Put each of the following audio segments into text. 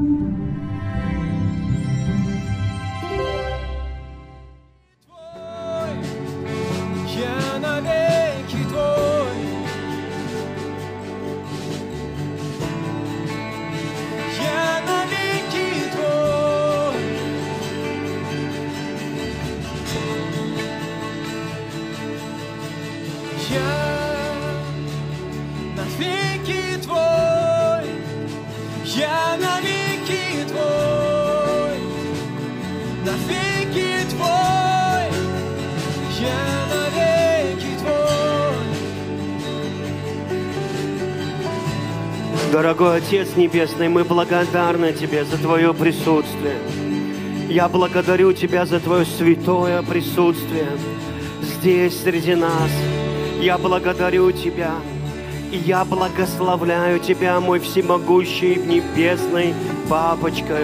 Я Дорогой Отец Небесный, мы благодарны Тебе за Твое присутствие. Я благодарю Тебя за Твое святое присутствие здесь, среди нас. Я благодарю Тебя. И я благословляю Тебя, мой всемогущий небесный Папочка.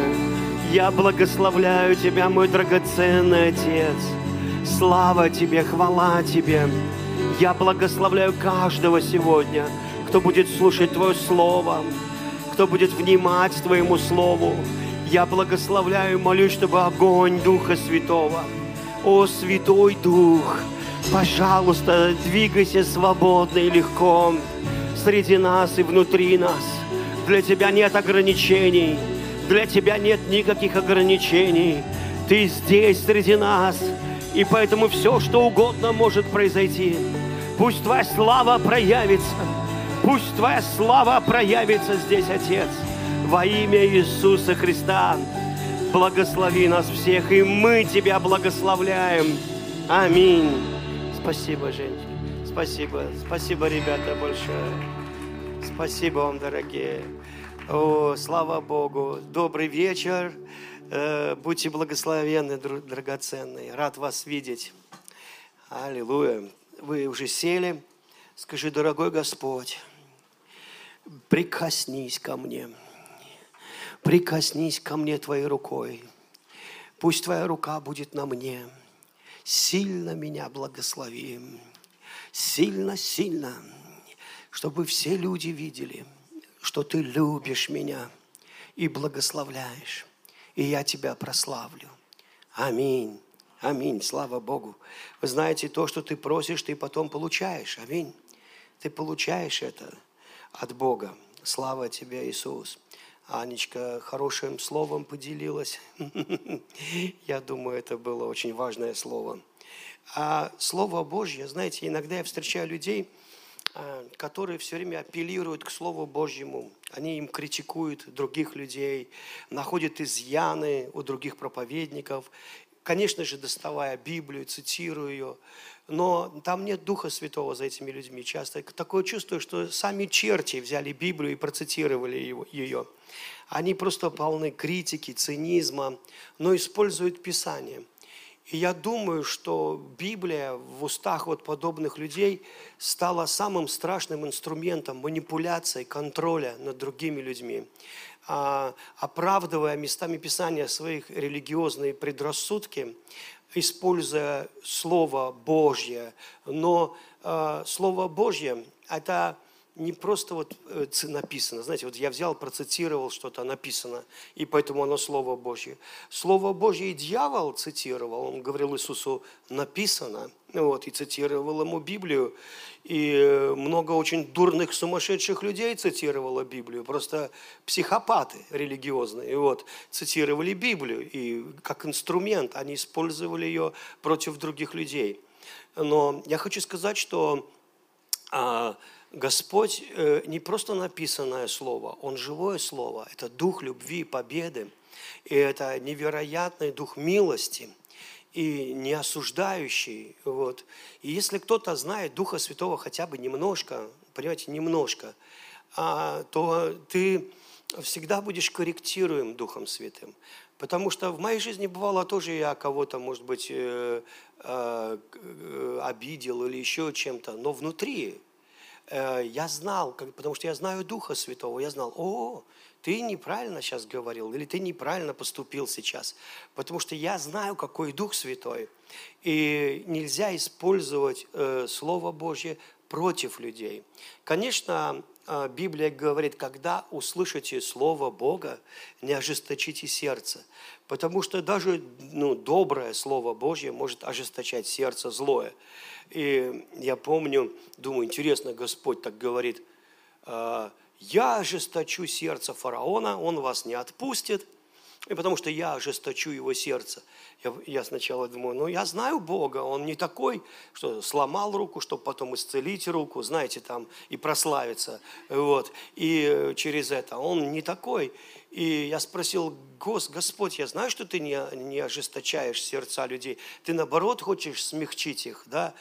Я благословляю Тебя, мой драгоценный Отец. Слава Тебе, хвала Тебе. Я благословляю каждого сегодня, кто будет слушать Твое Слово, кто будет внимать Твоему Слову. Я благословляю и молюсь, чтобы огонь Духа Святого, о Святой Дух, пожалуйста, двигайся свободно и легко среди нас и внутри нас. Для Тебя нет ограничений, для Тебя нет никаких ограничений. Ты здесь среди нас, и поэтому все, что угодно может произойти. Пусть Твоя слава проявится, пусть Твоя слава проявится здесь, Отец, во имя Иисуса Христа. Благослови нас всех, и мы Тебя благословляем. Аминь. Спасибо, женщины. Спасибо. Спасибо, ребята, большое. Спасибо вам, дорогие. О, слава Богу. Добрый вечер. Э, Будьте благословенны, драгоценные. Рад вас видеть. Аллилуйя. Вы уже сели. Скажи, дорогой Господь, прикоснись ко мне. Прикоснись ко мне Твоей рукой. Пусть Твоя рука будет на мне. Сильно меня благослови. Сильно-сильно. Чтобы все люди видели, что Ты любишь меня и благословляешь. И я Тебя прославлю. Аминь. Аминь. Слава Богу. Вы знаете, то, что ты просишь, ты потом получаешь. Аминь. Ты получаешь это от Бога. Слава тебе, Иисус. Анечка хорошим словом поделилась. Я думаю, это было очень важное слово. А Слово Божье, знаете, иногда я встречаю людей, а, которые все время апеллируют к Слову Божьему. Они им критикуют других людей, находят изъяны у других проповедников. Конечно же, доставая Библию, цитируя ее. Но там нет Духа Святого за этими людьми. Часто такое чувство, что сами черти взяли Библию и процитировали ее. Они просто полны критики, цинизма, но используют Писание – и я думаю, что Библия в устах вот подобных людей стала самым страшным инструментом манипуляции, контроля над другими людьми, А, оправдывая местами Писания своих религиозные предрассудки, используя Слово Божье. Но э, Слово Божье – это не просто вот э, написано. Знаете, вот я взял, процитировал что-то написано, и поэтому оно Слово Божье. Слово Божье и дьявол цитировал, он говорил Иисусу «написано», вот, и цитировал ему Библию. И э, много очень дурных, сумасшедших людей цитировало Библию. Просто психопаты религиозные вот, цитировали Библию. И как инструмент они использовали ее против других людей. Но я хочу сказать, что а, Господь э, не просто написанное слово, Он живое слово. Это дух любви, победы. И это невероятный дух милости и не осуждающий. Вот. И если кто-то знает Духа Святого хотя бы немножко, понимаете, немножко, а, то ты всегда будешь корректируем Духом Святым. Потому что в моей жизни бывало тоже я кого-то, может быть, э, э, обидел или еще чем-то, но внутри я знал, потому что я знаю Духа Святого, я знал, о, ты неправильно сейчас говорил, или ты неправильно поступил сейчас, потому что я знаю, какой Дух Святой, и нельзя использовать э, Слово Божье против людей. Конечно, а, Библия говорит, когда услышите Слово Бога, не ожесточите сердце. Потому что даже ну, доброе Слово Божье может ожесточать сердце злое. И я помню, думаю, интересно, Господь так говорит, «А, я ожесточу сердце фараона, он вас не отпустит, и потому что я ожесточу его сердце. Я, я сначала думаю, ну я знаю Бога, Он не такой, что сломал руку, чтобы потом исцелить руку, знаете, там и прославиться. Вот. И через это Он не такой. И я спросил, Гос, Господь, я знаю, что Ты не, не ожесточаешь сердца людей. Ты, наоборот, хочешь смягчить их. Да?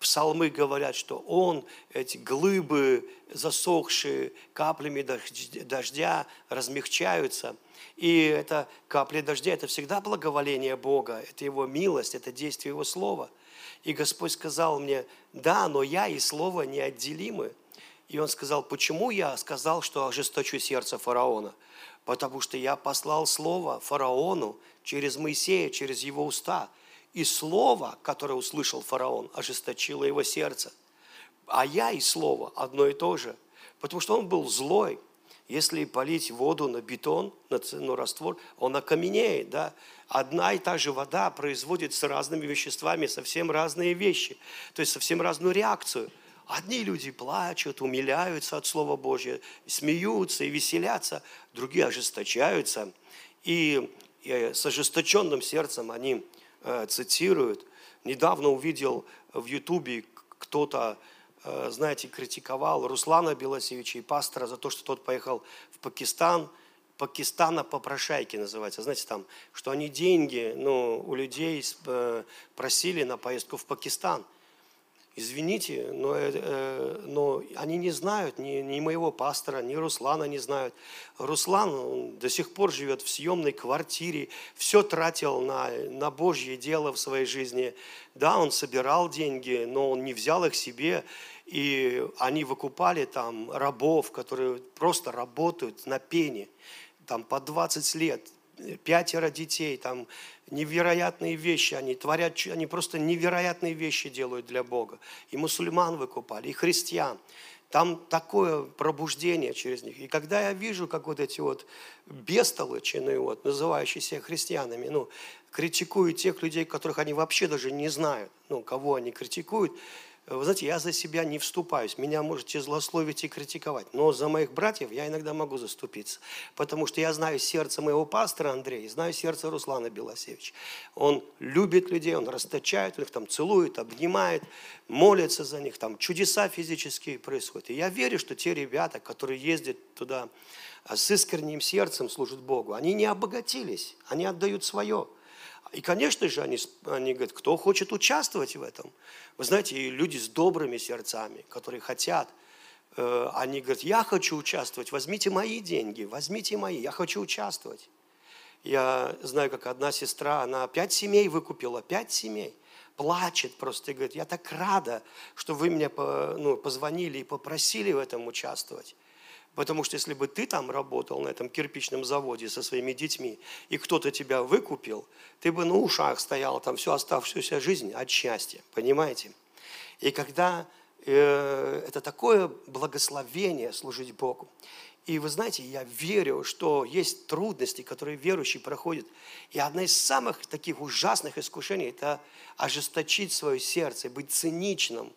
Псалмы говорят, что Он, эти глыбы, засохшие каплями дождя, размягчаются – и это капли дождя, это всегда благоволение Бога, это Его милость, это действие Его Слова. И Господь сказал мне, да, но я и Слово неотделимы. И Он сказал, почему я сказал, что ожесточу сердце фараона? Потому что я послал Слово фараону через Моисея, через его уста. И Слово, которое услышал фараон, ожесточило его сердце. А я и Слово одно и то же. Потому что он был злой, если полить воду на бетон, на, на раствор, он окаменеет. Да? Одна и та же вода производит с разными веществами совсем разные вещи, то есть совсем разную реакцию. Одни люди плачут, умиляются от Слова Божьего, смеются и веселятся, другие ожесточаются. И, и с ожесточенным сердцем они э, цитируют. Недавно увидел в Ютубе кто-то Э, знаете, критиковал Руслана Белосевича и пастора за то, что тот поехал в Пакистан, Пакистана попрошайки называется. Знаете, там, что они деньги ну, у людей э, просили на поездку в Пакистан. Извините, но, э, но они не знают, ни, ни моего пастора, ни Руслана не знают. Руслан он до сих пор живет в съемной квартире, все тратил на, на Божье дело в своей жизни. Да, он собирал деньги, но он не взял их себе. И они выкупали там рабов, которые просто работают на пене, там по 20 лет, пятеро детей, там невероятные вещи они творят, они просто невероятные вещи делают для Бога. И мусульман выкупали, и христиан. Там такое пробуждение через них. И когда я вижу, как вот эти вот бестолочи, вот, называющие себя христианами, ну, критикуют тех людей, которых они вообще даже не знают, ну, кого они критикуют, вы знаете, я за себя не вступаюсь. Меня можете злословить и критиковать. Но за моих братьев я иногда могу заступиться. Потому что я знаю сердце моего пастора Андрея, знаю сердце Руслана Белосевича. Он любит людей, он расточает, он их там целует, обнимает, молится за них. Там чудеса физические происходят. И я верю, что те ребята, которые ездят туда а, с искренним сердцем служат Богу, они не обогатились, они отдают свое. И, конечно же, они, они говорят, кто хочет участвовать в этом. Вы знаете, и люди с добрыми сердцами, которые хотят, э, они говорят, я хочу участвовать, возьмите мои деньги, возьмите мои, я хочу участвовать. Я знаю, как одна сестра, она пять семей выкупила, пять семей. Плачет просто и говорит, я так рада, что вы мне ну, позвонили и попросили в этом участвовать. Потому что если бы ты там работал на этом кирпичном заводе со своими детьми, и кто-то тебя выкупил, ты бы на ушах стоял там всю оставшуюся жизнь от счастья, понимаете? И когда э, это такое благословение служить Богу. И вы знаете, я верю, что есть трудности, которые верующий проходит. И одна из самых таких ужасных искушений – это ожесточить свое сердце, быть циничным,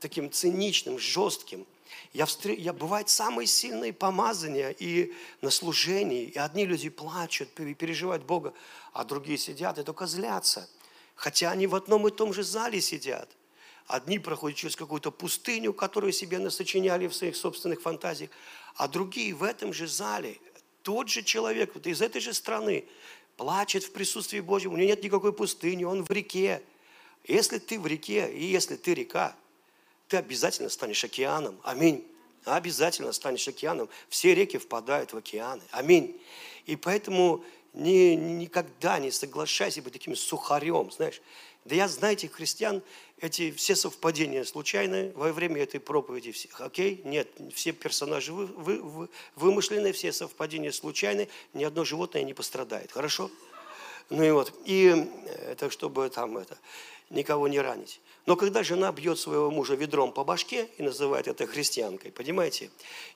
таким циничным, жестким – я, встр... я бывает самые сильные помазания и на служении, и одни люди плачут, переживают Бога, а другие сидят и только злятся. Хотя они в одном и том же зале сидят. Одни проходят через какую-то пустыню, которую себе насочиняли в своих собственных фантазиях, а другие в этом же зале, тот же человек вот из этой же страны, плачет в присутствии Божьем, у него нет никакой пустыни, он в реке. Если ты в реке, и если ты река, ты обязательно станешь океаном. Аминь. Обязательно станешь океаном. Все реки впадают в океаны. Аминь. И поэтому ни, никогда не соглашайся быть таким сухарем, знаешь. Да я, знаете, христиан, эти все совпадения случайные во время этой проповеди. Окей? Нет, все персонажи вы, вы, вы, вымышленные, все совпадения случайные, ни одно животное не пострадает. Хорошо? Ну и вот, и это чтобы там это. никого не ранить. Но когда жена бьет своего мужа ведром по башке и называет это христианкой, понимаете,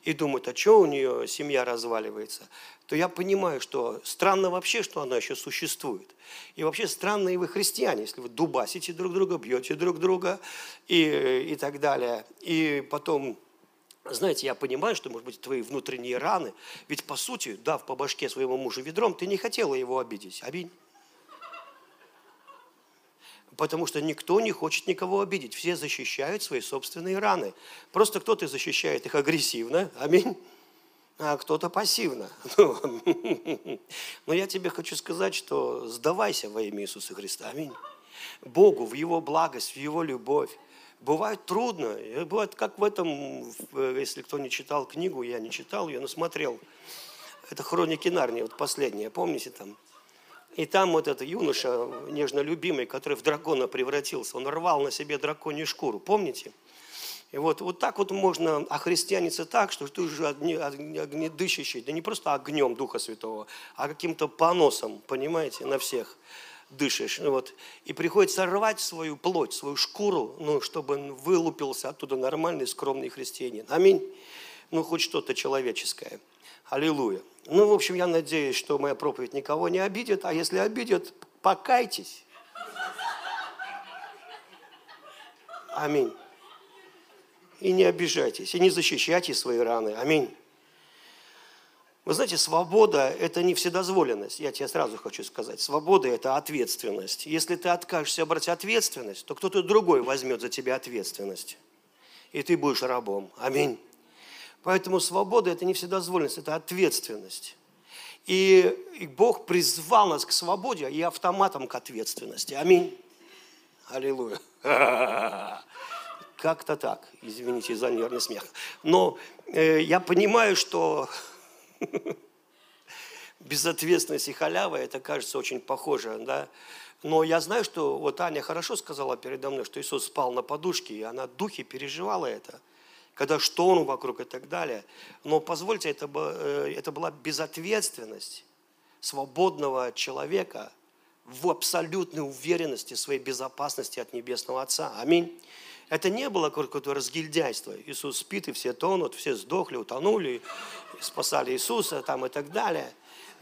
и думает, а что у нее семья разваливается, то я понимаю, что странно вообще, что она еще существует. И вообще странно и вы христиане, если вы дубасите друг друга, бьете друг друга и, и так далее. И потом знаете, я понимаю, что, может быть, твои внутренние раны, ведь, по сути, дав по башке своему мужу ведром, ты не хотела его обидеть. Аминь. Потому что никто не хочет никого обидеть. Все защищают свои собственные раны. Просто кто-то защищает их агрессивно, аминь, а кто-то пассивно. Но я тебе хочу сказать, что сдавайся во имя Иисуса Христа, аминь. Богу в Его благость, в Его любовь. Бывает трудно. Бывает, как в этом, если кто не читал книгу, я не читал ее, но смотрел. Это хроники Нарнии, вот последняя, помните там? И там вот этот юноша, нежно любимый, который в дракона превратился, он рвал на себе драконью шкуру, помните? И вот, вот так вот можно охристианиться так, что ты уже огне, огнедышащий, да не просто огнем Духа Святого, а каким-то поносом, понимаете, на всех дышишь. Ну вот. И приходится рвать свою плоть, свою шкуру, ну, чтобы вылупился оттуда нормальный, скромный христианин. Аминь. Ну, хоть что-то человеческое. Аллилуйя. Ну, в общем, я надеюсь, что моя проповедь никого не обидит, а если обидит, покайтесь. Аминь. И не обижайтесь, и не защищайте свои раны. Аминь. Вы знаете, свобода – это не вседозволенность. Я тебе сразу хочу сказать. Свобода – это ответственность. Если ты откажешься брать ответственность, то кто-то другой возьмет за тебя ответственность. И ты будешь рабом. Аминь. Поэтому свобода – это не вседозволенность, это ответственность. И, и Бог призвал нас к свободе и автоматом к ответственности. Аминь. Аллилуйя. Как-то так. Извините за нервный смех. Но э, я понимаю, что безответственность и халява, это кажется очень похоже, да. Но я знаю, что вот Аня хорошо сказала передо мной, что Иисус спал на подушке, и она духе переживала это когда шторм вокруг и так далее. Но позвольте, это, э, это была безответственность свободного человека в абсолютной уверенности своей безопасности от Небесного Отца. Аминь. Это не было какое-то разгильдяйство. Иисус спит, и все тонут, все сдохли, утонули, спасали Иисуса там и так далее.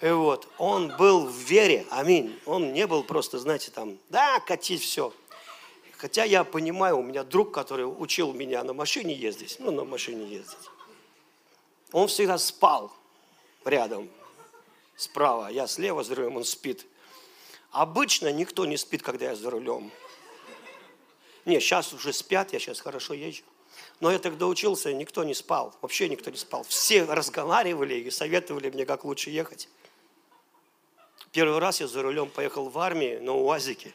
И вот, он был в вере, аминь. Он не был просто, знаете, там, да, катить все. Хотя я понимаю, у меня друг, который учил меня на машине ездить, ну, на машине ездить, он всегда спал рядом, справа, я слева за рулем, он спит. Обычно никто не спит, когда я за рулем. Не, сейчас уже спят, я сейчас хорошо езжу. Но я тогда учился, никто не спал, вообще никто не спал. Все разговаривали и советовали мне, как лучше ехать. Первый раз я за рулем поехал в армии на УАЗике.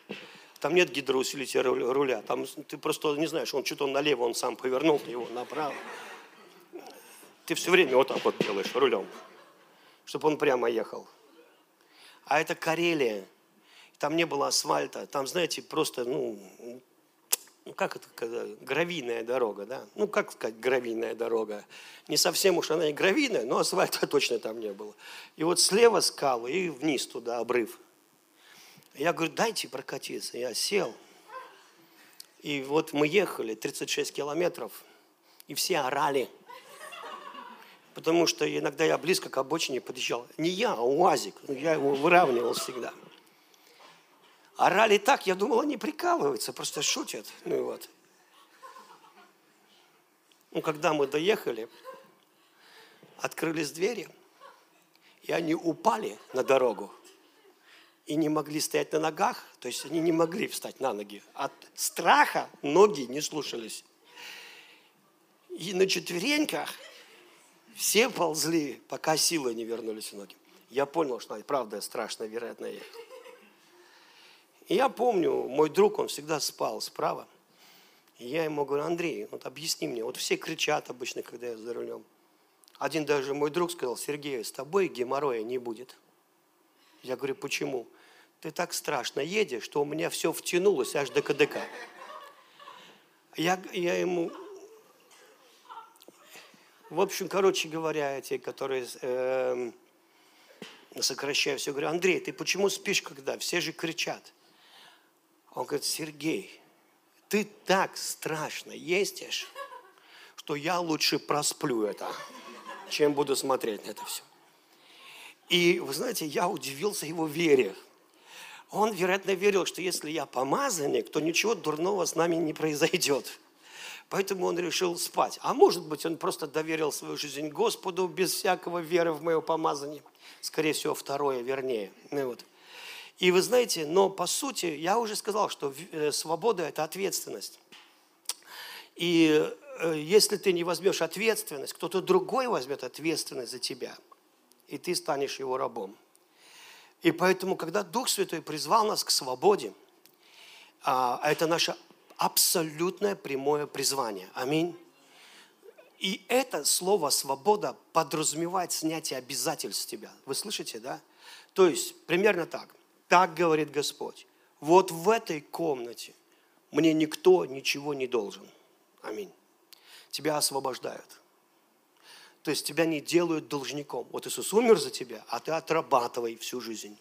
Там нет гидроусилителя руля. Там ты просто не знаешь, он что-то налево, он сам повернул, ты его направо. Ты все время вот так вот делаешь рулем, чтобы он прямо ехал. А это Карелия. Там не было асфальта. Там, знаете, просто, ну, ну как это, когда, гравийная дорога, да? Ну, как сказать, гравийная дорога? Не совсем уж она и гравийная, но асфальта точно там не было. И вот слева скалы и вниз туда обрыв. Я говорю, дайте прокатиться. Я сел. И вот мы ехали 36 километров, и все орали. Потому что иногда я близко к обочине подъезжал. Не я, а УАЗик. Ну, я его выравнивал всегда. Орали так, я думал, они прикалываются, просто шутят. Ну и вот. Ну, когда мы доехали, открылись двери, и они упали на дорогу и не могли стоять на ногах, то есть они не могли встать на ноги. От страха ноги не слушались. И на четвереньках все ползли, пока силы не вернулись в ноги. Я понял, что правда страшно, вероятно. И я помню, мой друг, он всегда спал справа. И я ему говорю, Андрей, вот объясни мне, вот все кричат обычно, когда я за рулем. Один даже мой друг сказал, Сергей, с тобой геморроя не будет. Я говорю, почему? Ты так страшно едешь, что у меня все втянулось аж до КДК. Я, я ему... В общем, короче говоря, те, которые э, сокращаю все, говорю, Андрей, ты почему спишь, когда все же кричат? Он говорит, Сергей, ты так страшно ездишь, что я лучше просплю это, чем буду смотреть на это все. И, вы знаете, я удивился его вере. Он, вероятно, верил, что если я помазанник, то ничего дурного с нами не произойдет. Поэтому он решил спать. А может быть, он просто доверил свою жизнь Господу без всякого веры в мое помазание. Скорее всего, второе вернее. Ну, вот. И вы знаете, но по сути, я уже сказал, что э, свобода – это ответственность. И э, если ты не возьмешь ответственность, кто-то другой возьмет ответственность за тебя, и ты станешь его рабом. И поэтому, когда Дух Святой призвал нас к свободе, а это наше абсолютное прямое призвание. Аминь. И это слово «свобода» подразумевает снятие обязательств тебя. Вы слышите, да? То есть, примерно так. Так говорит Господь. Вот в этой комнате мне никто ничего не должен. Аминь. Тебя освобождают. То есть тебя не делают должником. Вот Иисус умер за тебя, а ты отрабатывай всю жизнь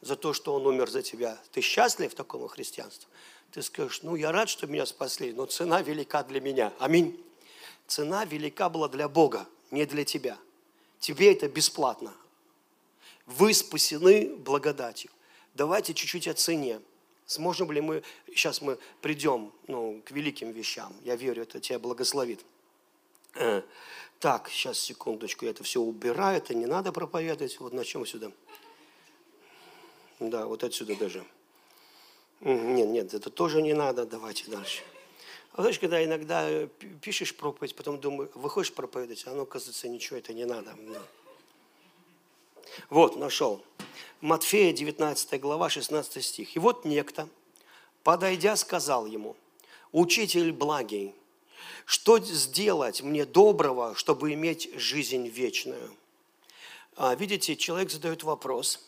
за то, что Он умер за тебя. Ты счастлив такому христианству? Ты скажешь, ну я рад, что меня спасли, но цена велика для меня. Аминь. Цена велика была для Бога, не для тебя. Тебе это бесплатно. Вы спасены благодатью. Давайте чуть-чуть о цене. Сможем ли мы, сейчас мы придем ну, к великим вещам. Я верю, это тебя благословит. Так, сейчас, секундочку, я это все убираю, это не надо проповедовать. Вот начнем сюда. Да, вот отсюда даже. Нет, нет, это тоже не надо, давайте дальше. А знаешь, когда иногда э, пишешь проповедь, потом думаю, выходишь проповедовать, а оно, оказывается, ничего это не надо. Вот, нашел. Матфея, 19 глава, 16 стих. «И вот некто, подойдя, сказал ему, «Учитель благий, что сделать мне доброго, чтобы иметь жизнь вечную?» а, Видите, человек задает вопрос,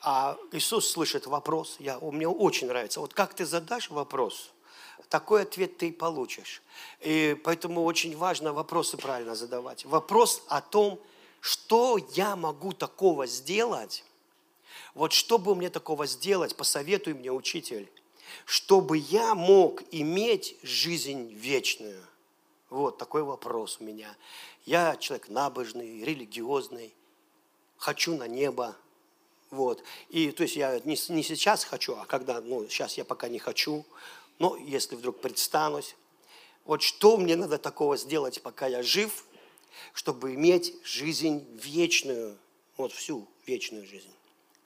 а Иисус слышит вопрос. Я, мне очень нравится. Вот как ты задашь вопрос, такой ответ ты и получишь. И поэтому очень важно вопросы правильно задавать. Вопрос о том, что я могу такого сделать, вот что бы мне такого сделать, посоветуй мне, учитель, чтобы я мог иметь жизнь вечную. Вот такой вопрос у меня. Я человек набожный, религиозный, хочу на небо. Вот. И то есть я не, не сейчас хочу, а когда, ну, сейчас я пока не хочу, но если вдруг предстанусь, вот что мне надо такого сделать, пока я жив, чтобы иметь жизнь вечную, вот всю вечную жизнь.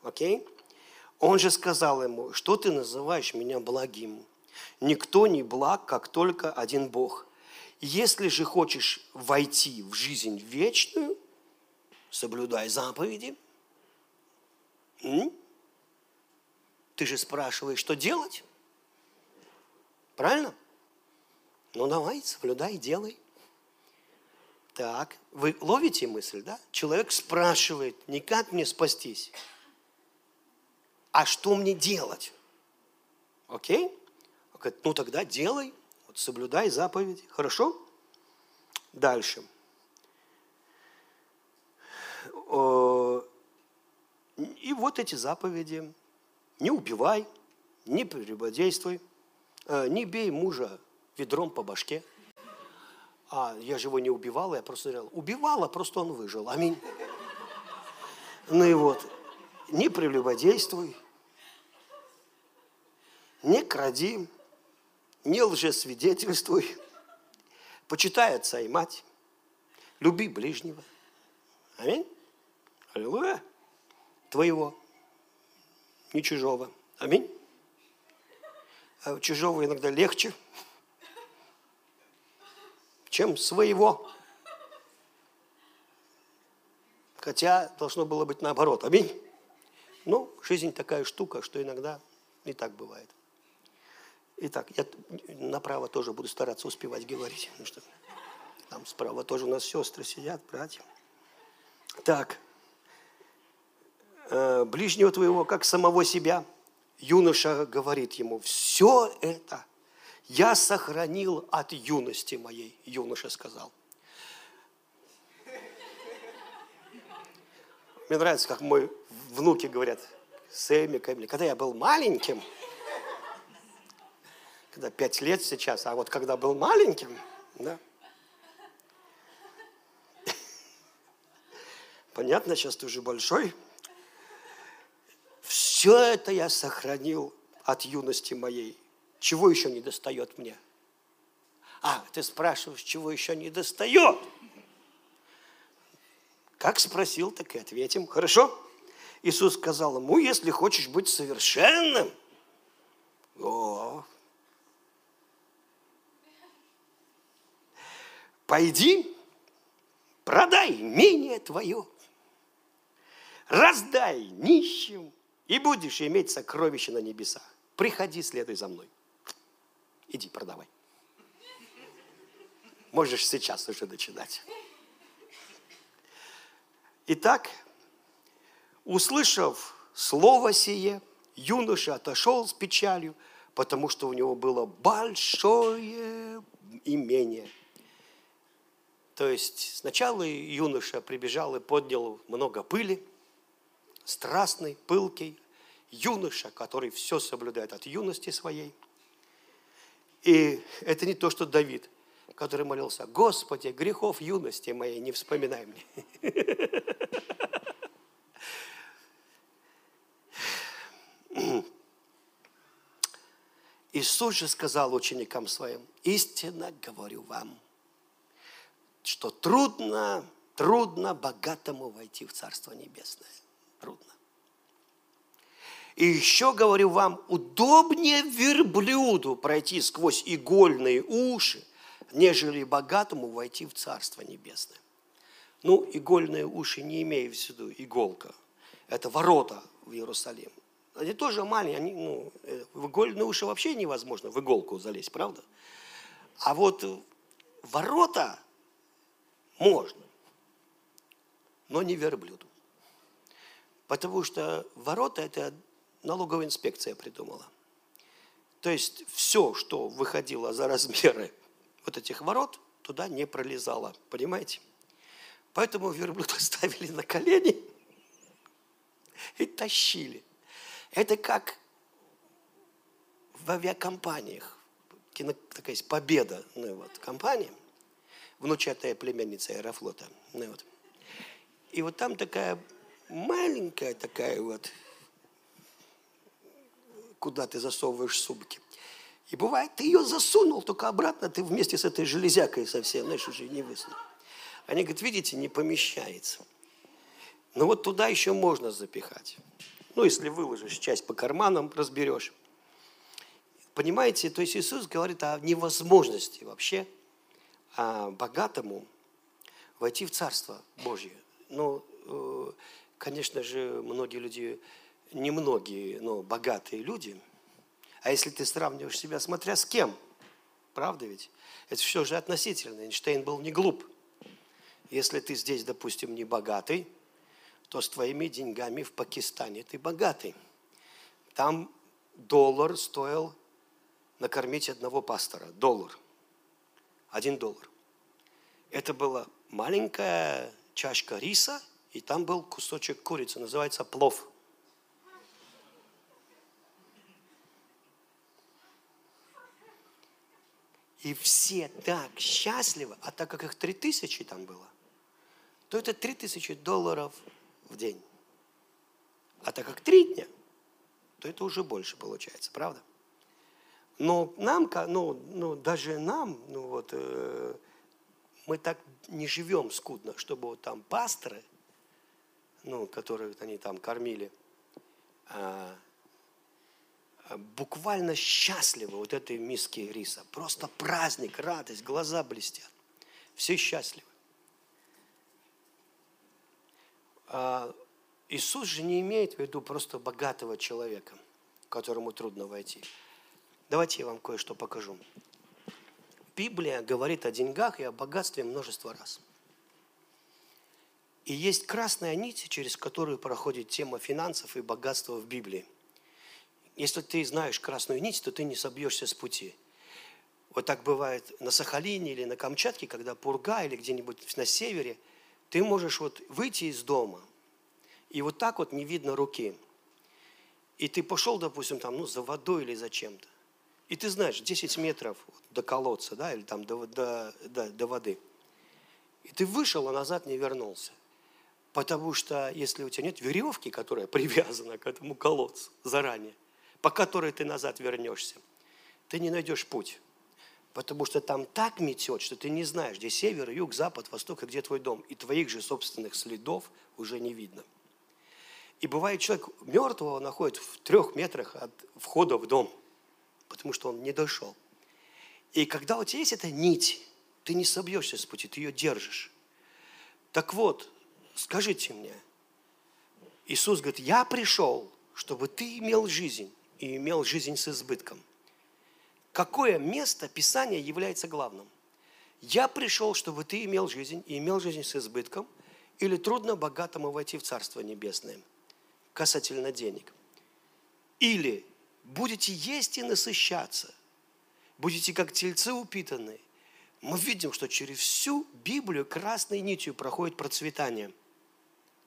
Окей? Он же сказал ему, что ты называешь меня благим? Никто не благ, как только один Бог. Если же хочешь войти в жизнь вечную, соблюдай заповеди. Ты же спрашиваешь, что делать? Правильно? Ну давай, соблюдай, делай. Так, вы ловите мысль, да? Человек спрашивает, не как мне спастись, а что мне делать? Окей? Он говорит, ну тогда делай, вот соблюдай заповеди. Хорошо? Дальше. И вот эти заповеди. Не убивай, не прелюбодействуй, э, не бей мужа ведром по башке – а я же его не убивала, я просто говорил, убивала, просто он выжил. Аминь. Ну и вот, не прелюбодействуй, не кради, не лжесвидетельствуй, почитай отца и мать, люби ближнего. Аминь. Аллилуйя. Твоего, не чужого. Аминь. А чужого иногда легче – чем своего. Хотя должно было быть наоборот. Аминь. Но жизнь такая штука, что иногда не так бывает. Итак, я направо тоже буду стараться успевать говорить. Потому что там справа тоже у нас сестры сидят, братья. Так. Э, ближнего твоего, как самого себя, юноша говорит ему, все это я сохранил от юности моей, юноша сказал. Мне нравится, как мои внуки говорят, Сэмми, Кэмили. Когда я был маленьким, когда пять лет сейчас, а вот когда был маленьким, да. Понятно, сейчас ты уже большой. Все это я сохранил от юности моей. Чего еще не достает мне? А, ты спрашиваешь, чего еще не достает? Как спросил, так и ответим. Хорошо? Иисус сказал ему, если хочешь быть совершенным, о, пойди, продай имение твое, раздай нищим, и будешь иметь сокровища на небесах. Приходи, следуй за мной. Иди, продавай. Можешь сейчас уже начинать. Итак, услышав слово сие, юноша отошел с печалью, потому что у него было большое имение. То есть сначала юноша прибежал и поднял много пыли, страстный, пылкий, юноша, который все соблюдает от юности своей. И это не то, что Давид, который молился, Господи, грехов юности моей не вспоминай мне. Иисус же сказал ученикам своим, истинно говорю вам, что трудно, трудно богатому войти в Царство Небесное. Трудно. И еще говорю вам, удобнее верблюду пройти сквозь игольные уши, нежели богатому войти в Царство Небесное. Ну, игольные уши не имею в виду иголка. Это ворота в Иерусалим. Они тоже маленькие, они, ну, э, в игольные уши вообще невозможно в иголку залезть, правда? А вот ворота можно, но не верблюду. Потому что ворота – это налоговая инспекция придумала. То есть все, что выходило за размеры вот этих ворот, туда не пролезало. Понимаете? Поэтому верблюда ставили на колени и тащили. Это как в авиакомпаниях. Кино, такая есть победа ну, вот, компания, внучатая племянница Аэрофлота. Ну, вот. И вот там такая маленькая такая вот, куда ты засовываешь сумки. И бывает, ты ее засунул, только обратно ты вместе с этой железякой совсем, знаешь, уже не высунул. Они говорят, видите, не помещается. Но вот туда еще можно запихать. Ну, если выложишь часть по карманам, разберешь. Понимаете, то есть Иисус говорит о невозможности вообще а богатому войти в Царство Божье. Но э, конечно же, многие люди, немногие, но богатые люди. А если ты сравниваешь себя, смотря с кем, правда ведь? Это все же относительно. Эйнштейн был не глуп. Если ты здесь, допустим, не богатый, то с твоими деньгами в Пакистане ты богатый. Там доллар стоил накормить одного пастора. Доллар. Один доллар. Это была маленькая чашка риса – и там был кусочек курицы, называется плов. И все так счастливы, а так как их три тысячи там было, то это три тысячи долларов в день. А так как три дня, то это уже больше получается, правда? Но нам, ну, ну даже нам, ну вот, э, мы так не живем скудно, чтобы вот там пасторы – ну, которых они там кормили, а, буквально счастливы вот этой миски риса. Просто праздник, радость, глаза блестят. Все счастливы. А Иисус же не имеет в виду просто богатого человека, которому трудно войти. Давайте я вам кое-что покажу. Библия говорит о деньгах и о богатстве множество раз – и есть красная нить, через которую проходит тема финансов и богатства в Библии. Если ты знаешь красную нить, то ты не собьешься с пути. Вот так бывает на Сахалине или на Камчатке, когда пурга или где-нибудь на севере, ты можешь вот выйти из дома, и вот так вот не видно руки. И ты пошел, допустим, там, ну, за водой или за чем-то. И ты знаешь, 10 метров до колодца, да, или там до, до, до, до воды. И ты вышел, а назад не вернулся. Потому что если у тебя нет веревки, которая привязана к этому колодцу заранее, по которой ты назад вернешься, ты не найдешь путь. Потому что там так метет, что ты не знаешь, где север, юг, запад, восток, и где твой дом. И твоих же собственных следов уже не видно. И бывает, человек мертвого находит в трех метрах от входа в дом, потому что он не дошел. И когда у тебя есть эта нить, ты не собьешься с пути, ты ее держишь. Так вот, скажите мне, Иисус говорит, я пришел, чтобы ты имел жизнь, и имел жизнь с избытком. Какое место Писания является главным? Я пришел, чтобы ты имел жизнь, и имел жизнь с избытком, или трудно богатому войти в Царство Небесное – касательно денег. Или будете есть и насыщаться, будете как тельцы упитанные. Мы видим, что через всю Библию красной нитью проходит процветание.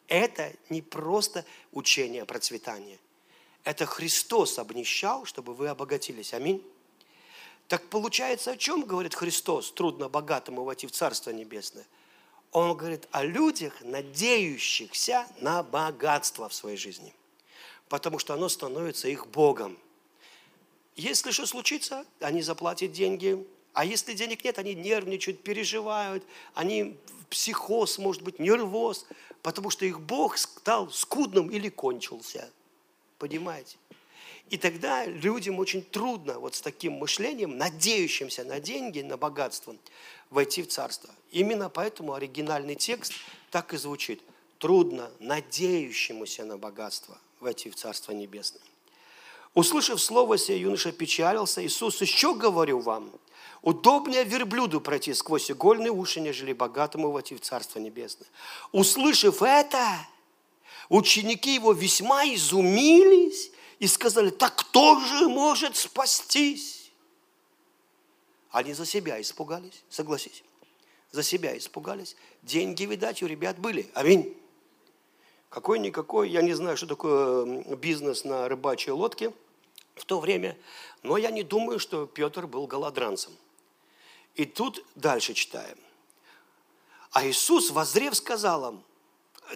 Это не просто учение о процветании. Это Христос обнищал, чтобы вы обогатились. Аминь. Так получается, о чем говорит Христос, трудно богатому войти в Царство Небесное – он говорит о людях, надеющихся на богатство в своей жизни, потому что оно становится их Богом. Если что случится, они заплатят деньги, а если денег нет, они нервничают, переживают, они психоз, может быть, нервоз, потому что их Бог стал скудным или кончился. Понимаете? И тогда людям очень трудно вот с таким мышлением, надеющимся на деньги, на богатство, войти в Царство. Именно поэтому оригинальный текст так и звучит. Трудно надеющемуся на богатство войти в Царство Небесное. Услышав слово сие, юноша печалился. Иисус, еще говорю вам, удобнее верблюду пройти сквозь игольные уши, нежели богатому войти в Царство Небесное. Услышав это, ученики его весьма изумились и сказали, так кто же может спастись? Они за себя испугались, согласись. За себя испугались. Деньги, видать, у ребят были. Аминь. Какой-никакой, я не знаю, что такое бизнес на рыбачьей лодке в то время, но я не думаю, что Петр был голодранцем. И тут дальше читаем. А Иисус, возрев, сказал им,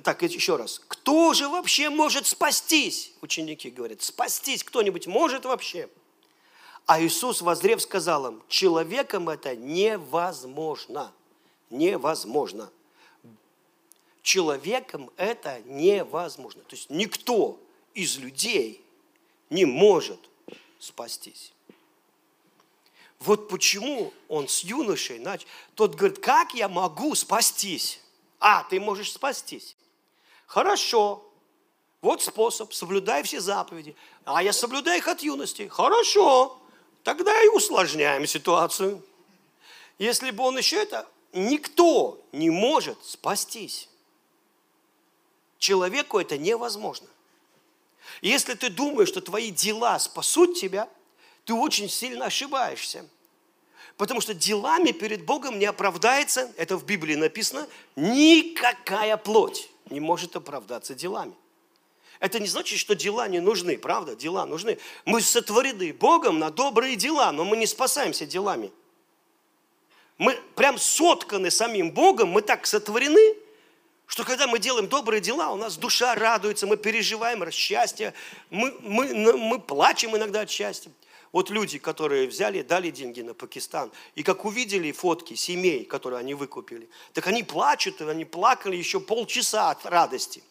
так, еще раз. Кто же вообще может спастись? Ученики говорят, спастись кто-нибудь может вообще? А Иисус, возрев, сказал им, человеком это невозможно. Невозможно. Человеком это невозможно. То есть никто из людей не может спастись. Вот почему он с юношей начал. Тот говорит, как я могу спастись? А, ты можешь спастись. Хорошо. Вот способ, соблюдай все заповеди. А я соблюдаю их от юности. Хорошо. Тогда и усложняем ситуацию. Если бы он еще это, никто не может спастись. Человеку это невозможно. Если ты думаешь, что твои дела спасут тебя, ты очень сильно ошибаешься. Потому что делами перед Богом не оправдается, это в Библии написано, никакая плоть не может оправдаться делами. Это не значит, что дела не нужны, правда? Дела нужны. Мы сотворены Богом на добрые дела, но мы не спасаемся делами. Мы прям сотканы самим Богом, мы так сотворены, что когда мы делаем добрые дела, у нас душа радуется, мы переживаем счастье, мы, мы, мы плачем иногда от счастья. Вот люди, которые взяли, дали деньги на Пакистан, и как увидели фотки семей, которые они выкупили, так они плачут, они плакали еще полчаса от радости.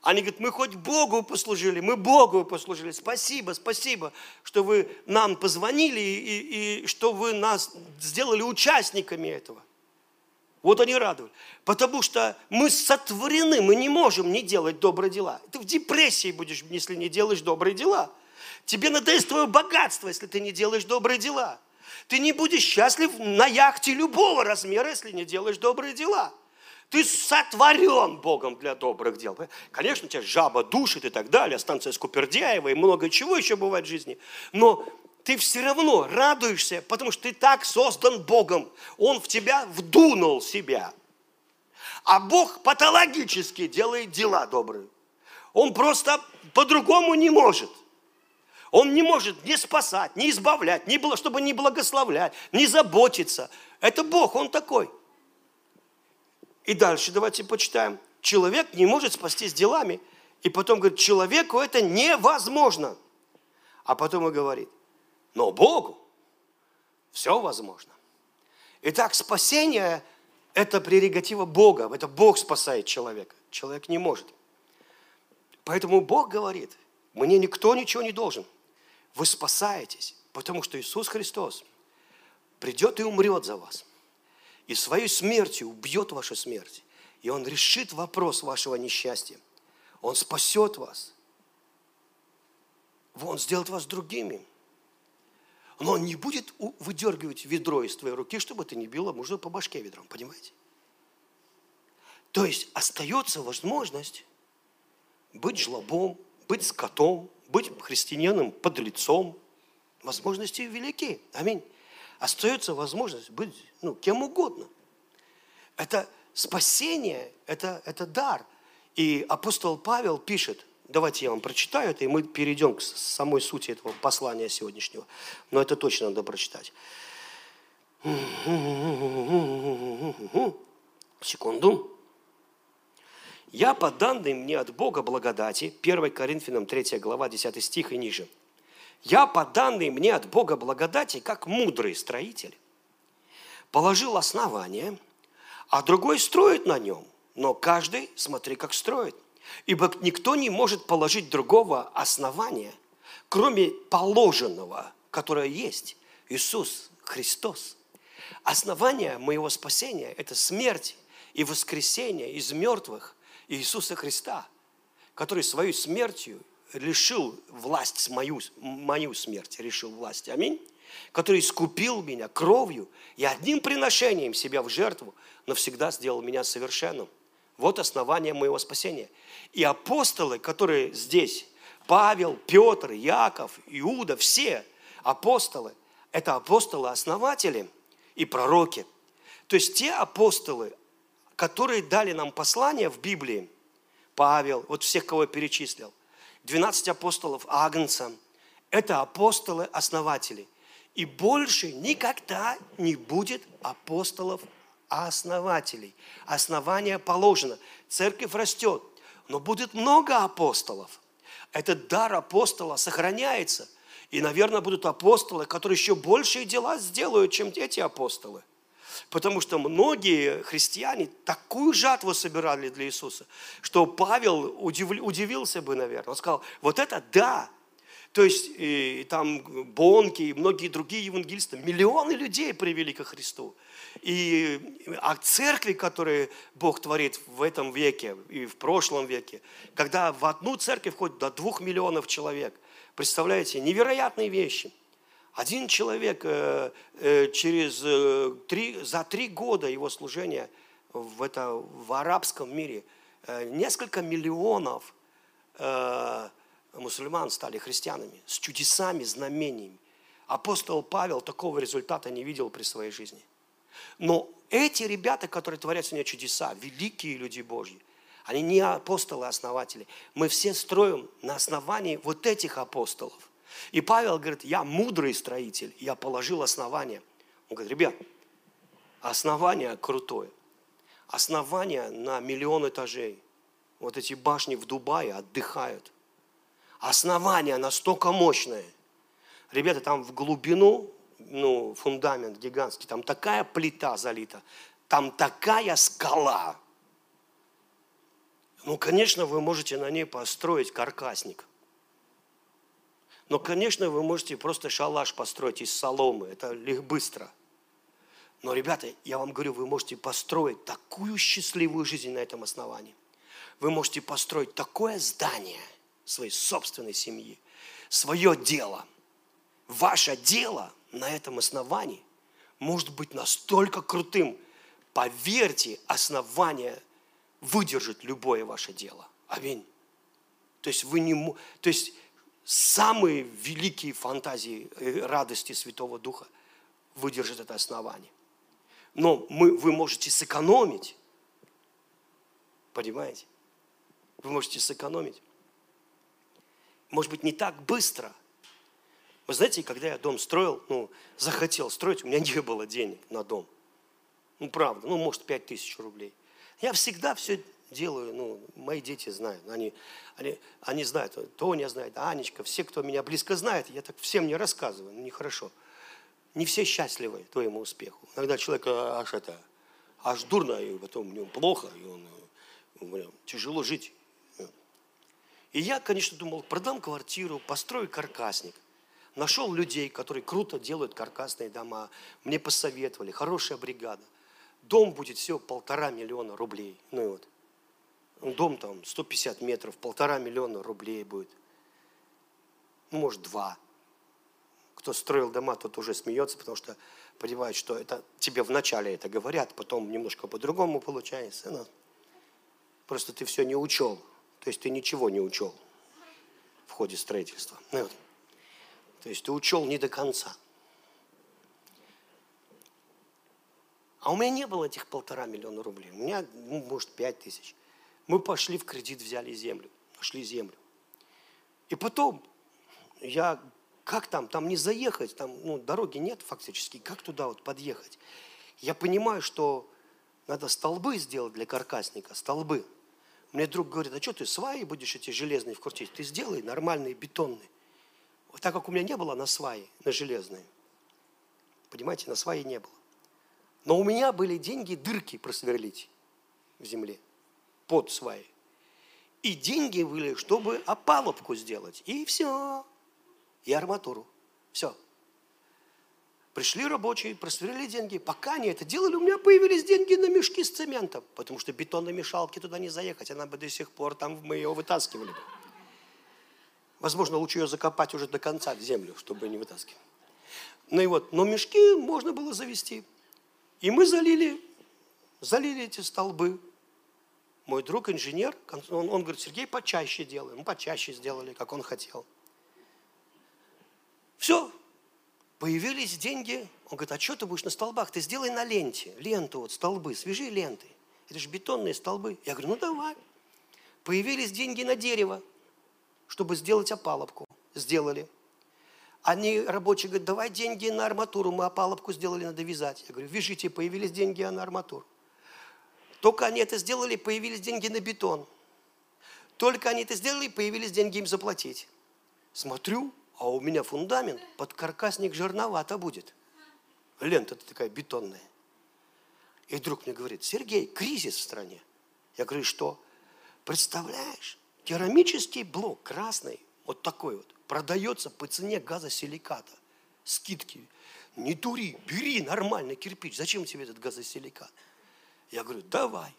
Они говорят, мы хоть Богу послужили, мы Богу послужили. Спасибо, спасибо, что вы нам позвонили и, и что вы нас сделали участниками этого. Вот они радовали. Потому что мы сотворены, мы не можем не делать добрые дела. Ты в депрессии будешь, если не делаешь добрые дела. Тебе надоест твое богатство, если ты не делаешь добрые дела. Ты не будешь счастлив на яхте любого размера, если не делаешь добрые дела. Ты сотворен Богом для добрых дел. Конечно, тебя жаба душит и так далее, станция Скупердяева и много чего еще бывает в жизни. Но ты все равно радуешься, потому что ты так создан Богом. Он в тебя вдунул себя. А Бог патологически делает дела добрые. Он просто по-другому не может. Он не может ни спасать, ни избавлять, ни, чтобы не благословлять, не заботиться. Это Бог, Он такой. И дальше давайте почитаем. Человек не может спастись делами. И потом говорит, человеку это невозможно. А потом и говорит, но Богу все возможно. Итак, спасение – это прерогатива Бога. Это Бог спасает человека. Человек не может. Поэтому Бог говорит, мне никто ничего не должен. Вы спасаетесь, потому что Иисус Христос придет и умрет за вас. И своей смертью убьет вашу смерть. И Он решит вопрос вашего несчастья. Он спасет вас. Он сделает вас другими. Но Он не будет выдергивать ведро из твоей руки, чтобы ты не била мужа по башке ведром. Понимаете? То есть остается возможность быть жлобом, быть скотом, быть христианином под лицом. Возможности велики. Аминь. Остается возможность быть ну, кем угодно. Это спасение, это, это дар. И апостол Павел пишет, давайте я вам прочитаю это, и мы перейдем к самой сути этого послания сегодняшнего. Но это точно надо прочитать. Секунду. Я по данным мне от Бога благодати, 1 Коринфянам 3 глава 10 стих и ниже. Я по данным мне от Бога благодати, как мудрый строитель, положил основание, а другой строит на нем. Но каждый, смотри, как строит. Ибо никто не может положить другого основания, кроме положенного, которое есть. Иисус Христос. Основание моего спасения – это смерть и воскресение из мертвых Иисуса Христа, который своей смертью лишил власть, мою, мою смерть решил власть. Аминь. Который искупил меня кровью и одним приношением себя в жертву навсегда сделал меня совершенным. Вот основание моего спасения. И апостолы, которые здесь, Павел, Петр, Яков, Иуда, все апостолы, это апостолы-основатели и пророки. То есть те апостолы, которые дали нам послание в Библии, Павел, вот всех, кого я перечислил, 12 апостолов Агнца, это апостолы-основатели. И больше никогда не будет апостолов-основателей. Основание положено. Церковь растет, но будет много апостолов. Этот дар апостола сохраняется. И, наверное, будут апостолы, которые еще большие дела сделают, чем эти апостолы. Потому что многие христиане такую жатву собирали для Иисуса, что Павел удив- удивился бы, наверное. Он сказал, вот это да. То есть и там Бонки и многие другие евангелисты, миллионы людей привели ко Христу. И а церкви, которые Бог творит в этом веке и в прошлом веке, когда в одну церковь входит до двух миллионов человек, представляете, невероятные вещи – один человек э, э, через э, три, за три года его служения в, это, в арабском мире несколько миллионов мусульман стали христианами с чудесами, знамениями. Апостол Павел такого результата не видел при своей жизни. Но эти ребята, которые творят сегодня чудеса, великие люди Божьи, они не апостолы, а. Мы все строим на основании вот этих апостолов. И Павел говорит, я мудрый строитель, я положил основание. Он говорит, ребят, основание крутое. Основание на миллион этажей. Вот эти башни в Дубае отдыхают. Основание настолько мощное. Ребята, там в глубину, ну, фундамент гигантский, там такая плита залита, там такая скала. Ну, конечно, вы можете на ней построить каркасник. Но, конечно, вы можете просто шалаш построить из соломы. Это быстро. Но, ребята, я вам говорю, вы можете построить такую счастливую жизнь на этом основании. Вы можете построить такое здание своей собственной семьи, свое дело. Ваше дело на этом основании может быть настолько крутым. Поверьте, основание выдержит любое ваше дело. Аминь. То есть вы не... То есть самые великие фантазии э, радости Святого Духа выдержат это основание. Но мы, вы можете сэкономить. Понимаете? Вы можете сэкономить. Может быть, не так быстро, Вы знаете, когда я дом строил, ну, захотел строить, у меня не было денег на дом. Ну, правда, ну, может, пять тысяч рублей. Я всегда все делаю, ну, мои дети знают, они, они, они знают, Тоня знает, Анечка, все, кто меня близко знает, я так всем не рассказываю, ну, нехорошо. Не все счастливы твоему успеху. Иногда человек а, аж это, аж дурно, и потом у него плохо, и он, э, тяжело жить. И я, конечно, думал, продам квартиру, построю каркасник. Нашел людей, которые круто делают каркасные дома. Мне посоветовали, хорошая бригада. Дом будет всего полтора миллиона рублей. Ну и вот. Дом там 150 метров, полтора миллиона рублей будет. Ну, может, два. Кто строил дома, тот уже смеется, потому что понимает, что это тебе вначале это говорят, потом немножко по-другому получается. Ну, просто ты все не учел. То есть ты ничего не учел в ходе строительства. Ну, вот. То есть ты учел не до конца. А у меня не было этих полтора миллиона рублей. У меня, ну, может, пять тысяч. Мы пошли в кредит, взяли землю, нашли землю. И потом я, как там, там не заехать, там ну, дороги нет фактически, как туда вот подъехать? Я понимаю, что надо столбы сделать для каркасника, столбы. Мне друг говорит, а что ты сваи будешь эти железные вкрутить? Ты сделай нормальные бетонные. Вот так как у меня не было на сваи, на железные. Понимаете, на сваи не было. Но у меня были деньги дырки просверлить в земле под сваи. И деньги были, чтобы опалубку сделать. И все. И арматуру. Все. Пришли рабочие, просверлили деньги. Пока они это делали, у меня появились деньги на мешки с цементом. Потому что бетонной мешалки туда не заехать. Она бы до сих пор там, мы ее вытаскивали бы. Возможно, лучше ее закопать уже до конца в землю, чтобы не вытаскивать. Ну и вот, но мешки можно было завести. И мы залили, залили эти столбы. Мой друг инженер, он, он говорит, Сергей, почаще делаем. Мы почаще сделали, как он хотел. Все, появились деньги. Он говорит, а что ты будешь на столбах? Ты сделай на ленте, ленту вот, столбы, свяжи ленты. Это же бетонные столбы. Я говорю, ну давай. Появились деньги на дерево, чтобы сделать опалубку. Сделали. Они, рабочие, говорят, давай деньги на арматуру, мы опалубку сделали, надо вязать. Я говорю, вяжите, появились деньги на арматуру. Только они это сделали, появились деньги на бетон. Только они это сделали, появились деньги им заплатить. Смотрю, а у меня фундамент под каркасник жирновато будет. Лента-то такая бетонная. И вдруг мне говорит, Сергей, кризис в стране. Я говорю, что? Представляешь, керамический блок красный, вот такой вот, продается по цене газосиликата. Скидки. Не дури, бери нормальный кирпич. Зачем тебе этот газосиликат? Я говорю, давай.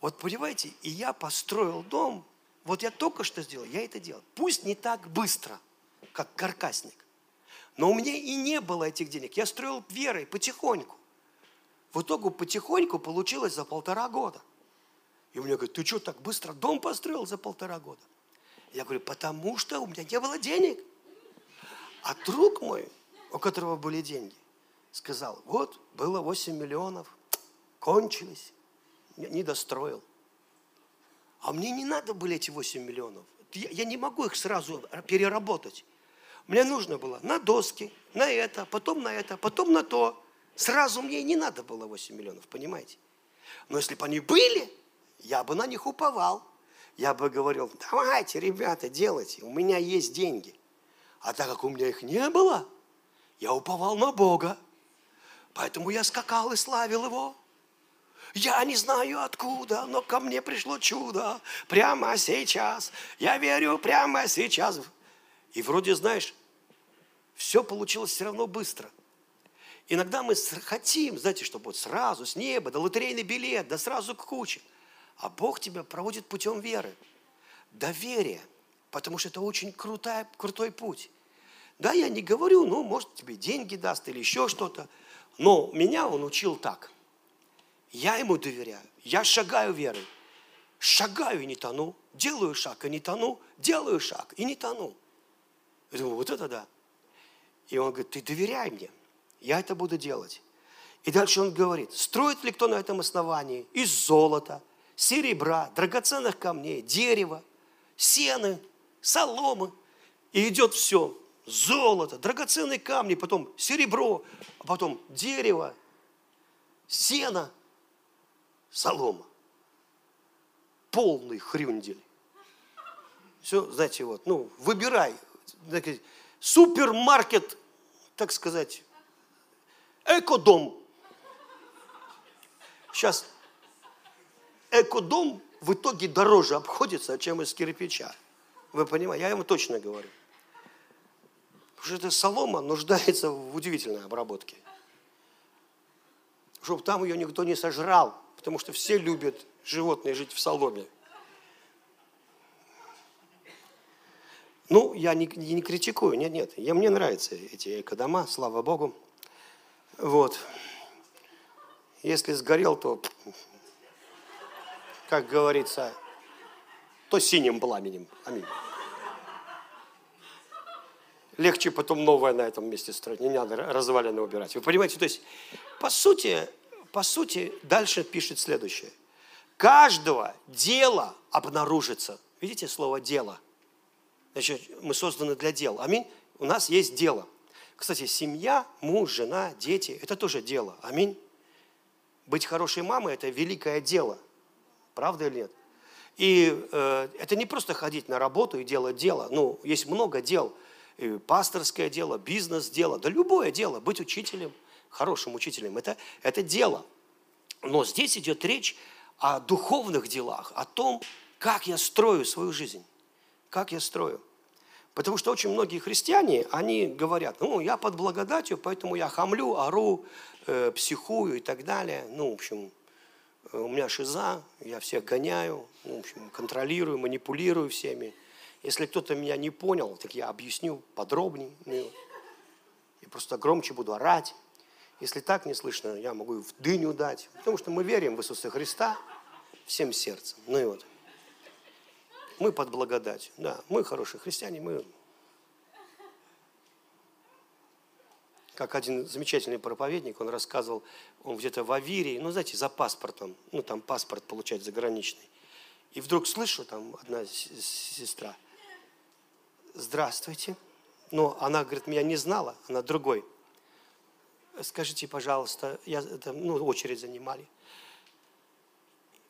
Вот понимаете, и я построил дом, вот я только что сделал, я это делал. Пусть не так быстро, как каркасник. Но у меня и не было этих денег. Я строил верой, потихоньку. В итоге потихоньку получилось за полтора года. И мне говорят, ты что, так быстро дом построил за полтора года? Я говорю, потому что у меня не было денег. А друг мой, у которого были деньги, сказал, вот, было 8 миллионов, кончились, не достроил. А мне не надо были эти 8 миллионов. Я не могу их сразу переработать. Мне нужно было на доски, на это, потом на это, потом на то. Сразу мне не надо было 8 миллионов, понимаете? Но если бы они были, я бы на них уповал я бы говорил, давайте, ребята, делайте, у меня есть деньги. А так как у меня их не было, я уповал на Бога. Поэтому я скакал и славил Его. Я не знаю откуда, но ко мне пришло чудо прямо сейчас. Я верю прямо сейчас. И вроде, знаешь, все получилось все равно быстро. Иногда мы хотим, знаете, чтобы вот сразу с неба, да лотерейный билет, да сразу к куче. А Бог тебя проводит путем веры, доверия, потому что это очень крутой, крутой путь. Да, я не говорю, ну, может, тебе деньги даст или еще что-то, но меня он учил так. Я ему доверяю, я шагаю верой, шагаю и не тону, делаю шаг и не тону, делаю шаг и не тону. Я думаю, вот это да. И он говорит, ты доверяй мне, я это буду делать. И дальше он говорит, строит ли кто на этом основании из золота, серебра, драгоценных камней, дерева, сены, соломы. И идет все. золото, драгоценные камни, потом серебро, а потом дерево, сено, солома. Полный хрюндель. Все, знаете, вот, ну, выбирай. Супермаркет, так сказать, экодом. Сейчас экодом в итоге дороже обходится, чем из кирпича. Вы понимаете? Я ему точно говорю. Потому что эта солома нуждается в удивительной обработке. Чтобы там ее никто не сожрал, потому что все любят животные жить в соломе. Ну, я не, не критикую, нет, нет. Я, мне нравятся эти экодома, слава Богу. Вот. Если сгорел, то, как говорится, то синим пламенем. Аминь. Легче потом новое на этом месте строить. Не надо развалины убирать. Вы понимаете? То есть, по сути, по сути, дальше пишет следующее. Каждого дела обнаружится. Видите слово «дело»? Значит, мы созданы для дела. Аминь. У нас есть дело. Кстати, семья, муж, жена, дети – это тоже дело. Аминь. Быть хорошей мамой – это великое дело. Правда или нет? И э, это не просто ходить на работу и делать дело. Ну, есть много дел. И пасторское дело, бизнес-дело, да любое дело. Быть учителем, хорошим учителем – это, это дело. Но здесь идет речь о духовных делах, о том, как я строю свою жизнь как я строю. Потому что очень многие христиане, они говорят, ну, я под благодатью, поэтому я хамлю, ору, э, психую и так далее. Ну, в общем, э, у меня шиза, я всех гоняю, ну, в общем, контролирую, манипулирую всеми. Если кто-то меня не понял, так я объясню подробнее. Я просто громче буду орать. Если так не слышно, я могу в дыню дать. Потому что мы верим в Иисуса Христа всем сердцем. Ну и вот. Мы под благодать. Да, мы хорошие христиане, мы... Как один замечательный проповедник, он рассказывал, он где-то в Авирии, ну, знаете, за паспортом, ну, там паспорт получать заграничный. И вдруг слышу, там одна сестра, здравствуйте. Но она, говорит, меня не знала, она другой. Скажите, пожалуйста, я, это, ну, очередь занимали.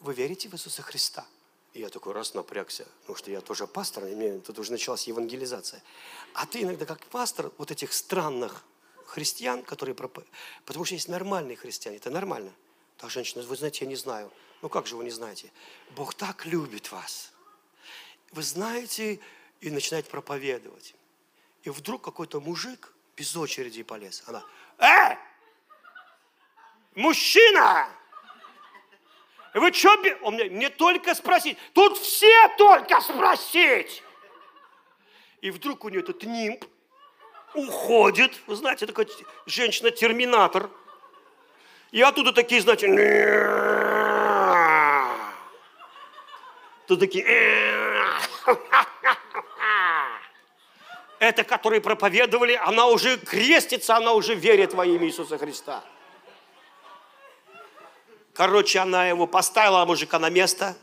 Вы верите в Иисуса Христа? И я такой раз напрягся, потому что я тоже пастор, и мне тут уже началась евангелизация. А ты иногда как пастор вот этих странных христиан, которые проповедуют, потому что есть нормальные христиане, это нормально. Та женщина, вы знаете, я не знаю. Ну как же вы не знаете? Бог так любит вас. Вы знаете, и начинает проповедовать. И вдруг какой-то мужик без очереди полез. Она, э, мужчина, вы что, он мне, мне только спросить. Тут все только спросить. И вдруг у нее этот нимб уходит. Вы знаете, такая женщина-терминатор. И оттуда такие, знаете, тут такие, это, которые проповедовали, она уже крестится, она уже верит во имя Иисуса Христа. Короче, она его поставила, мужика, на место.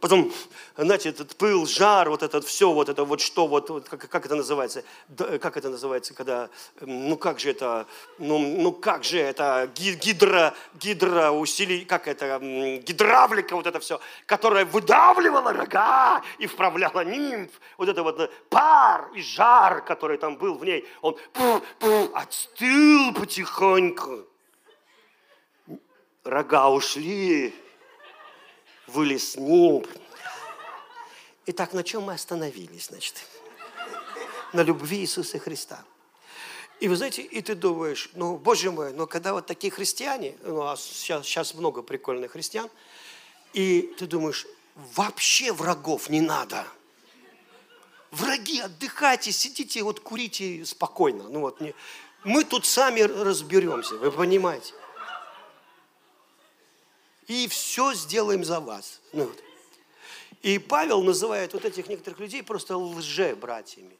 Потом, знаете, этот пыл, жар, вот это все, вот это вот что, вот, вот как, как это называется, как это называется, когда, ну как же это, ну, ну как же это, гидро, гидро усили, как это, гидравлика, вот это все, которая выдавливала рога и вправляла нимф, вот это вот пар и жар, который там был в ней, он пух, пух, отстыл потихоньку. Рога ушли, вылез нимб. Итак, на чем мы остановились, значит? На любви Иисуса Христа. И вы знаете, и ты думаешь, ну, боже мой, но когда вот такие христиане, ну, а сейчас, сейчас много прикольных христиан, и ты думаешь, вообще врагов не надо. Враги, отдыхайте, сидите, вот курите спокойно. Ну вот, не, мы тут сами разберемся, вы понимаете и все сделаем за вас. Ну, вот. И Павел называет вот этих некоторых людей просто лже-братьями.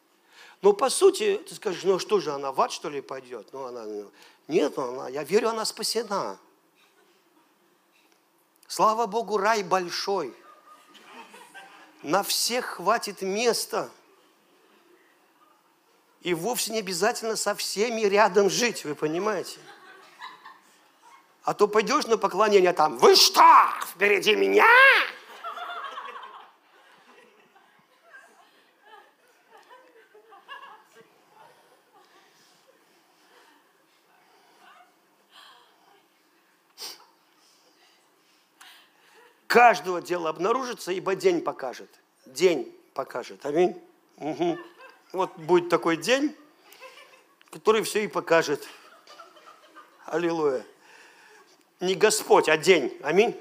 Но по сути, ты скажешь, ну что же, она в ад, что ли, пойдет? Ну, она, ну, нет, ну, она, я верю, она спасена. Слава Богу, рай большой. На всех хватит места. И вовсе не обязательно со всеми рядом жить, вы понимаете? А то пойдешь на поклонение там, вы что, впереди меня? Каждого дела обнаружится, ибо день покажет. День покажет. Аминь. Угу. Вот будет такой день, который все и покажет. Аллилуйя. Не Господь, а день. Аминь.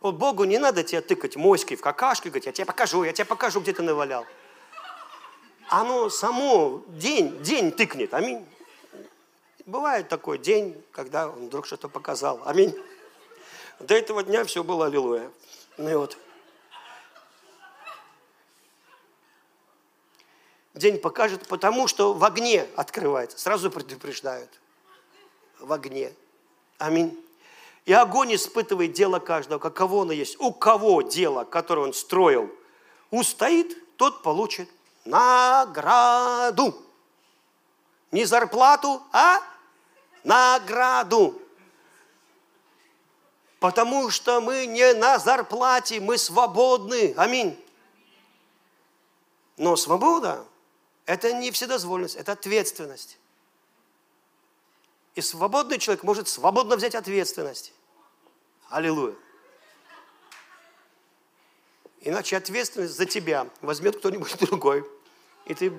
Вот Богу не надо тебе тыкать моськой в какашке, говорить, я тебе покажу, я тебе покажу, где ты навалял. Оно само день, день тыкнет. Аминь. Бывает такой день, когда он вдруг что-то показал. Аминь. До этого дня все было аллилуйя. Ну и вот. День покажет, потому что в огне открывается. Сразу предупреждают. В огне. Аминь. И огонь испытывает дело каждого, каково оно есть. У кого дело, которое он строил, устоит, тот получит награду. Не зарплату, а награду. Потому что мы не на зарплате, мы свободны. Аминь. Но свобода – это не вседозволенность, это ответственность. И свободный человек может свободно взять ответственность. Аллилуйя. Иначе ответственность за тебя возьмет кто-нибудь другой. И ты...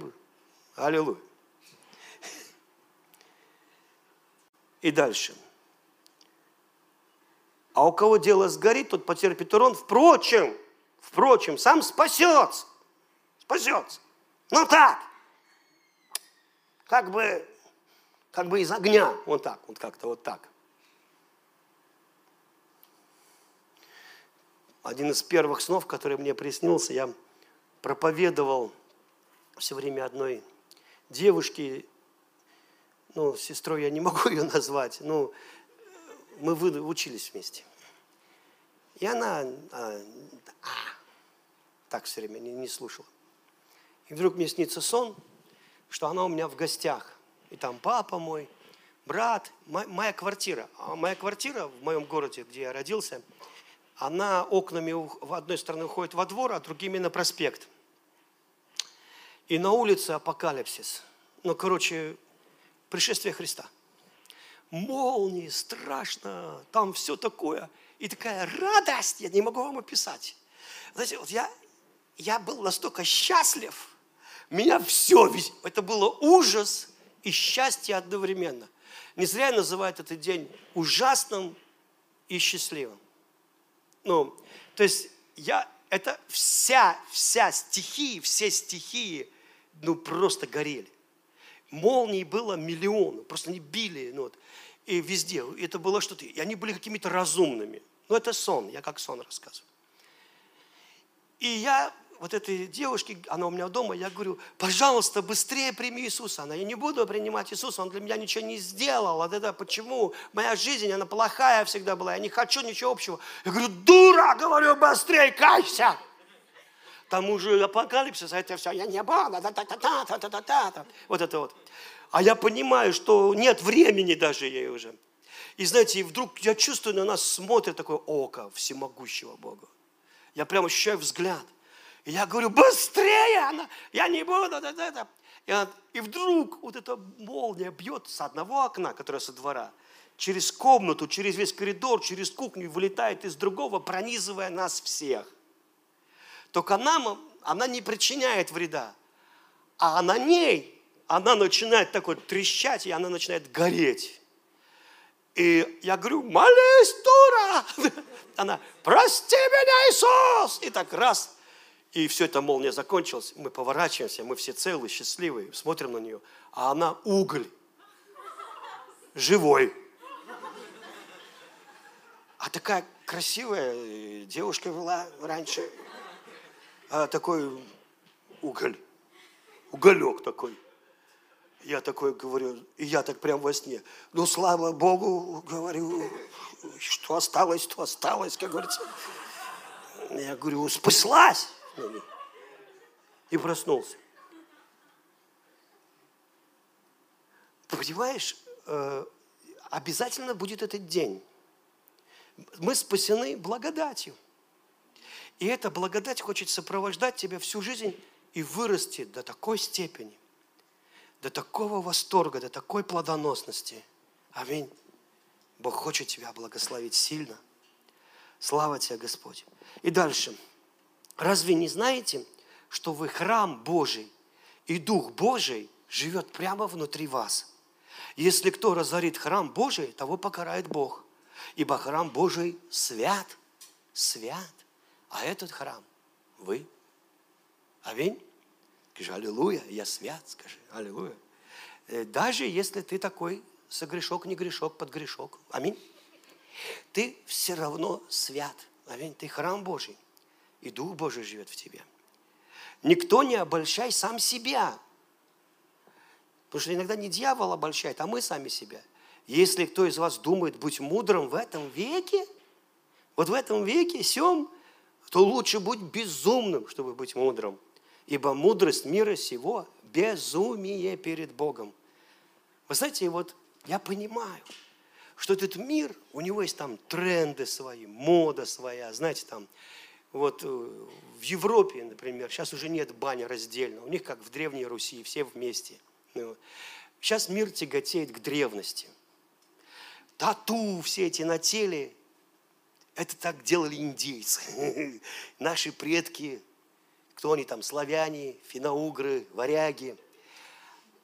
Аллилуйя. И дальше. А у кого дело сгорит, тот потерпит урон. Впрочем, впрочем, сам спасется. Спасется. Ну так. Как бы, как бы из огня. Вот так, вот как-то вот так. Один из первых снов, который мне приснился, я проповедовал все время одной девушке, ну, сестрой я не могу ее назвать, ну, мы вы- учились вместе. И она а, а, так все время не, не слушала. И вдруг мне снится сон, что она у меня в гостях. И там папа мой, брат, мо- моя квартира. А моя квартира в моем городе, где я родился, она окнами в одной стороны уходит во двор, а другими на проспект. И на улице апокалипсис. Ну, короче, пришествие Христа молнии, страшно, там все такое. И такая радость, я не могу вам описать. Знаете, вот я, я был настолько счастлив, меня все, это было ужас и счастье одновременно. Не зря называют этот день ужасным и счастливым. Ну, то есть я, это вся, вся стихии, все стихии, ну, просто горели. Молний было миллион, просто они били, ну, вот, и везде. Это было что-то, и они были какими-то разумными. Ну, это сон, я как сон рассказываю. И я вот этой девушке, она у меня дома, я говорю, пожалуйста, быстрее прими Иисуса. Она, я не буду принимать Иисуса, Он для меня ничего не сделал. Вот это почему? Моя жизнь, она плохая всегда была, я не хочу ничего общего. Я говорю, дура, говорю, быстрее кайся. Там уже апокалипсис, а это все, я не буду, та-та-та-та-та-та-та. Вот это вот. А я понимаю, что нет времени даже ей уже. И знаете, и вдруг я чувствую, на нас смотрит такое око всемогущего Бога. Я прям ощущаю взгляд. Я говорю, быстрее, она, я не буду, да, да, да. И, она- и вдруг вот эта молния бьет с одного окна, которое со двора, через комнату, через весь коридор, через кухню, и вылетает из другого, пронизывая нас всех. Только нам она не причиняет вреда, а на ней она начинает так вот трещать, и она начинает гореть. И я говорю, молись, дура! Она, прости меня, Иисус! И так раз, и все это молния закончилась. Мы поворачиваемся, мы все целые, счастливые, смотрим на нее. А она уголь. Живой. А такая красивая э, девушка была раньше. А такой уголь. Уголек такой. Я такой говорю, и я так прям во сне. Ну, слава Богу, говорю, что осталось, то осталось, как говорится. Я говорю, спаслась. И проснулся. понимаешь, э, обязательно будет этот день. Мы спасены благодатью. И эта благодать хочет сопровождать тебя всю жизнь и вырасти до такой степени, до такого восторга, до такой плодоносности. Аминь. Бог хочет тебя благословить сильно. Слава тебе, Господь. И дальше. Разве не знаете, что вы храм Божий, и Дух Божий живет прямо внутри вас? Если кто разорит храм Божий, того покарает Бог. Ибо храм Божий свят, свят. А этот храм – вы. Аминь. Скажи, аллилуйя, я свят, скажи, аллилуйя. Э, даже если ты такой согрешок, не грешок, под грешок. Аминь. Ты все равно свят. Аминь. Ты храм Божий. И Дух Божий живет в тебе. Никто не обольщай сам себя. Потому что иногда не дьявол обольщает, а мы сами себя. Если кто из вас думает быть мудрым в этом веке, вот в этом веке, сем, то лучше быть безумным, чтобы быть мудрым. Ибо мудрость мира сего – безумие перед Богом. Вы знаете, вот я понимаю, что этот мир, у него есть там тренды свои, мода своя, знаете, там, вот э, в Европе, например, сейчас уже нет бани раздельно, у них как в Древней Руси, все вместе – ну, сейчас мир тяготеет к древности. Тату все эти на теле, это так делали индейцы. Наши предки, кто они там, славяне, финоугры, варяги,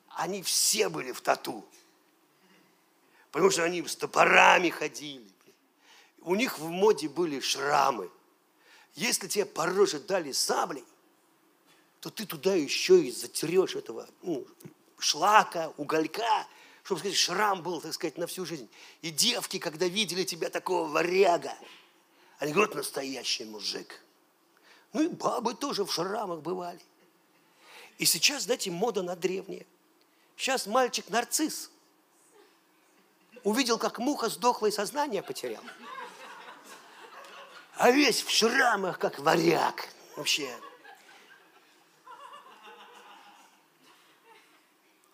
они все были в тату. Потому что они с топорами ходили. У них в моде были шрамы. Если тебе по роже дали саблей, то ты туда еще и затерешь этого ну, шлака, уголька, чтобы сказать, шрам был, так сказать, на всю жизнь. И девки, когда видели тебя такого варяга, они говорят, настоящий мужик. Ну и бабы тоже в шрамах бывали. И сейчас, знаете, мода на древнее. Сейчас мальчик нарцисс. Увидел, как муха сдохла и сознание потерял. А весь в шрамах, как варяг. Вообще,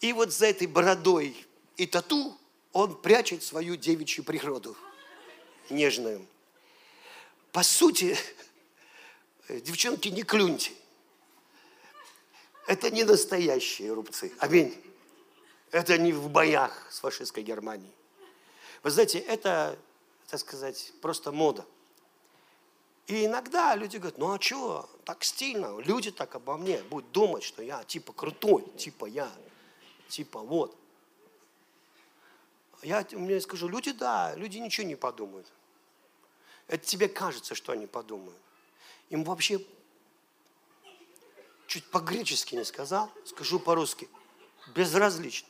И вот за этой бородой и тату он прячет свою девичью природу, нежную. По сути, девчонки, не клюньте. Это не настоящие рубцы. Аминь. Это не в боях с фашистской Германией. Вы знаете, это, так сказать, просто мода. И иногда люди говорят, ну а что, так стильно, люди так обо мне будут думать, что я типа крутой, типа я типа вот. Я мне скажу, люди да, люди ничего не подумают. Это тебе кажется, что они подумают. Им вообще чуть по-гречески не сказал, скажу по-русски, безразлично.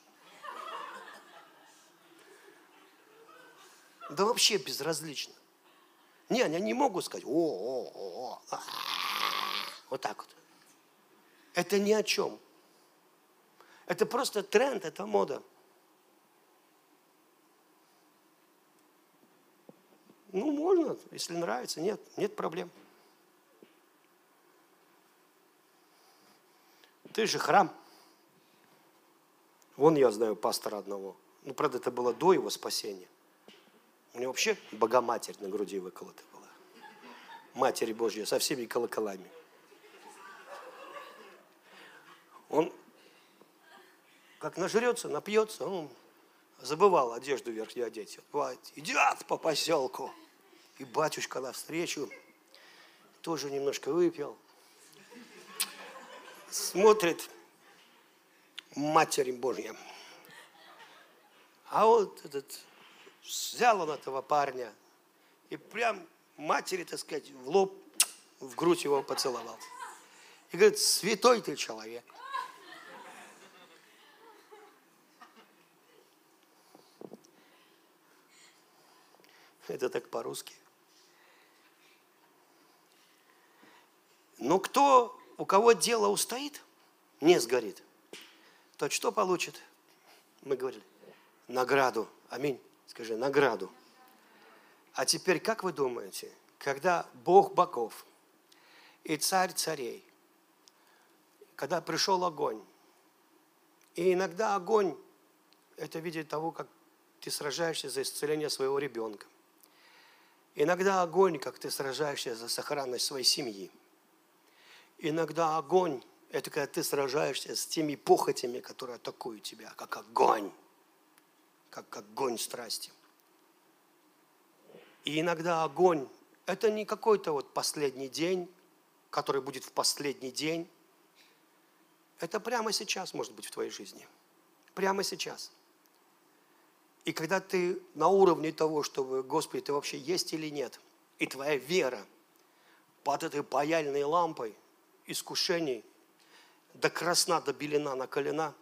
Да вообще безразлично. Не, они не могут сказать, о, о, о, о, вот так вот. Это ни о чем. Это просто тренд, это мода. Ну, можно, если нравится, нет, нет проблем. Ты же храм. Вон я знаю пастора одного. Ну, правда, это было до его спасения. У него вообще Богоматерь на груди выколота была. Матерь Божья со всеми колоколами. Он как нажрется, напьется, он забывал одежду верхнюю одеть. Бывает, идет по поселку. И батюшка навстречу тоже немножко выпил. Смотрит, Матерь Божья. А вот этот, взял он этого парня и прям матери, так сказать, в лоб, в грудь его поцеловал. И говорит, святой ты человек. Это так по-русски. Но кто, у кого дело устоит, не сгорит, тот что получит? Мы говорили, награду. Аминь. Скажи, награду. А теперь, как вы думаете, когда Бог боков и царь царей, когда пришел огонь, и иногда огонь это видеть того, как ты сражаешься за исцеление своего ребенка. Иногда огонь, как ты сражаешься за сохранность своей семьи. Иногда огонь – это когда ты сражаешься с теми похотями, которые атакуют тебя, как огонь, как огонь страсти. И иногда огонь – это не какой-то вот последний день, который будет в последний день. Это прямо сейчас может быть в твоей жизни. Прямо сейчас – и когда ты на уровне того, чтобы, Господи, ты вообще есть или нет, и твоя вера под этой паяльной лампой искушений до красна, до белина на колена,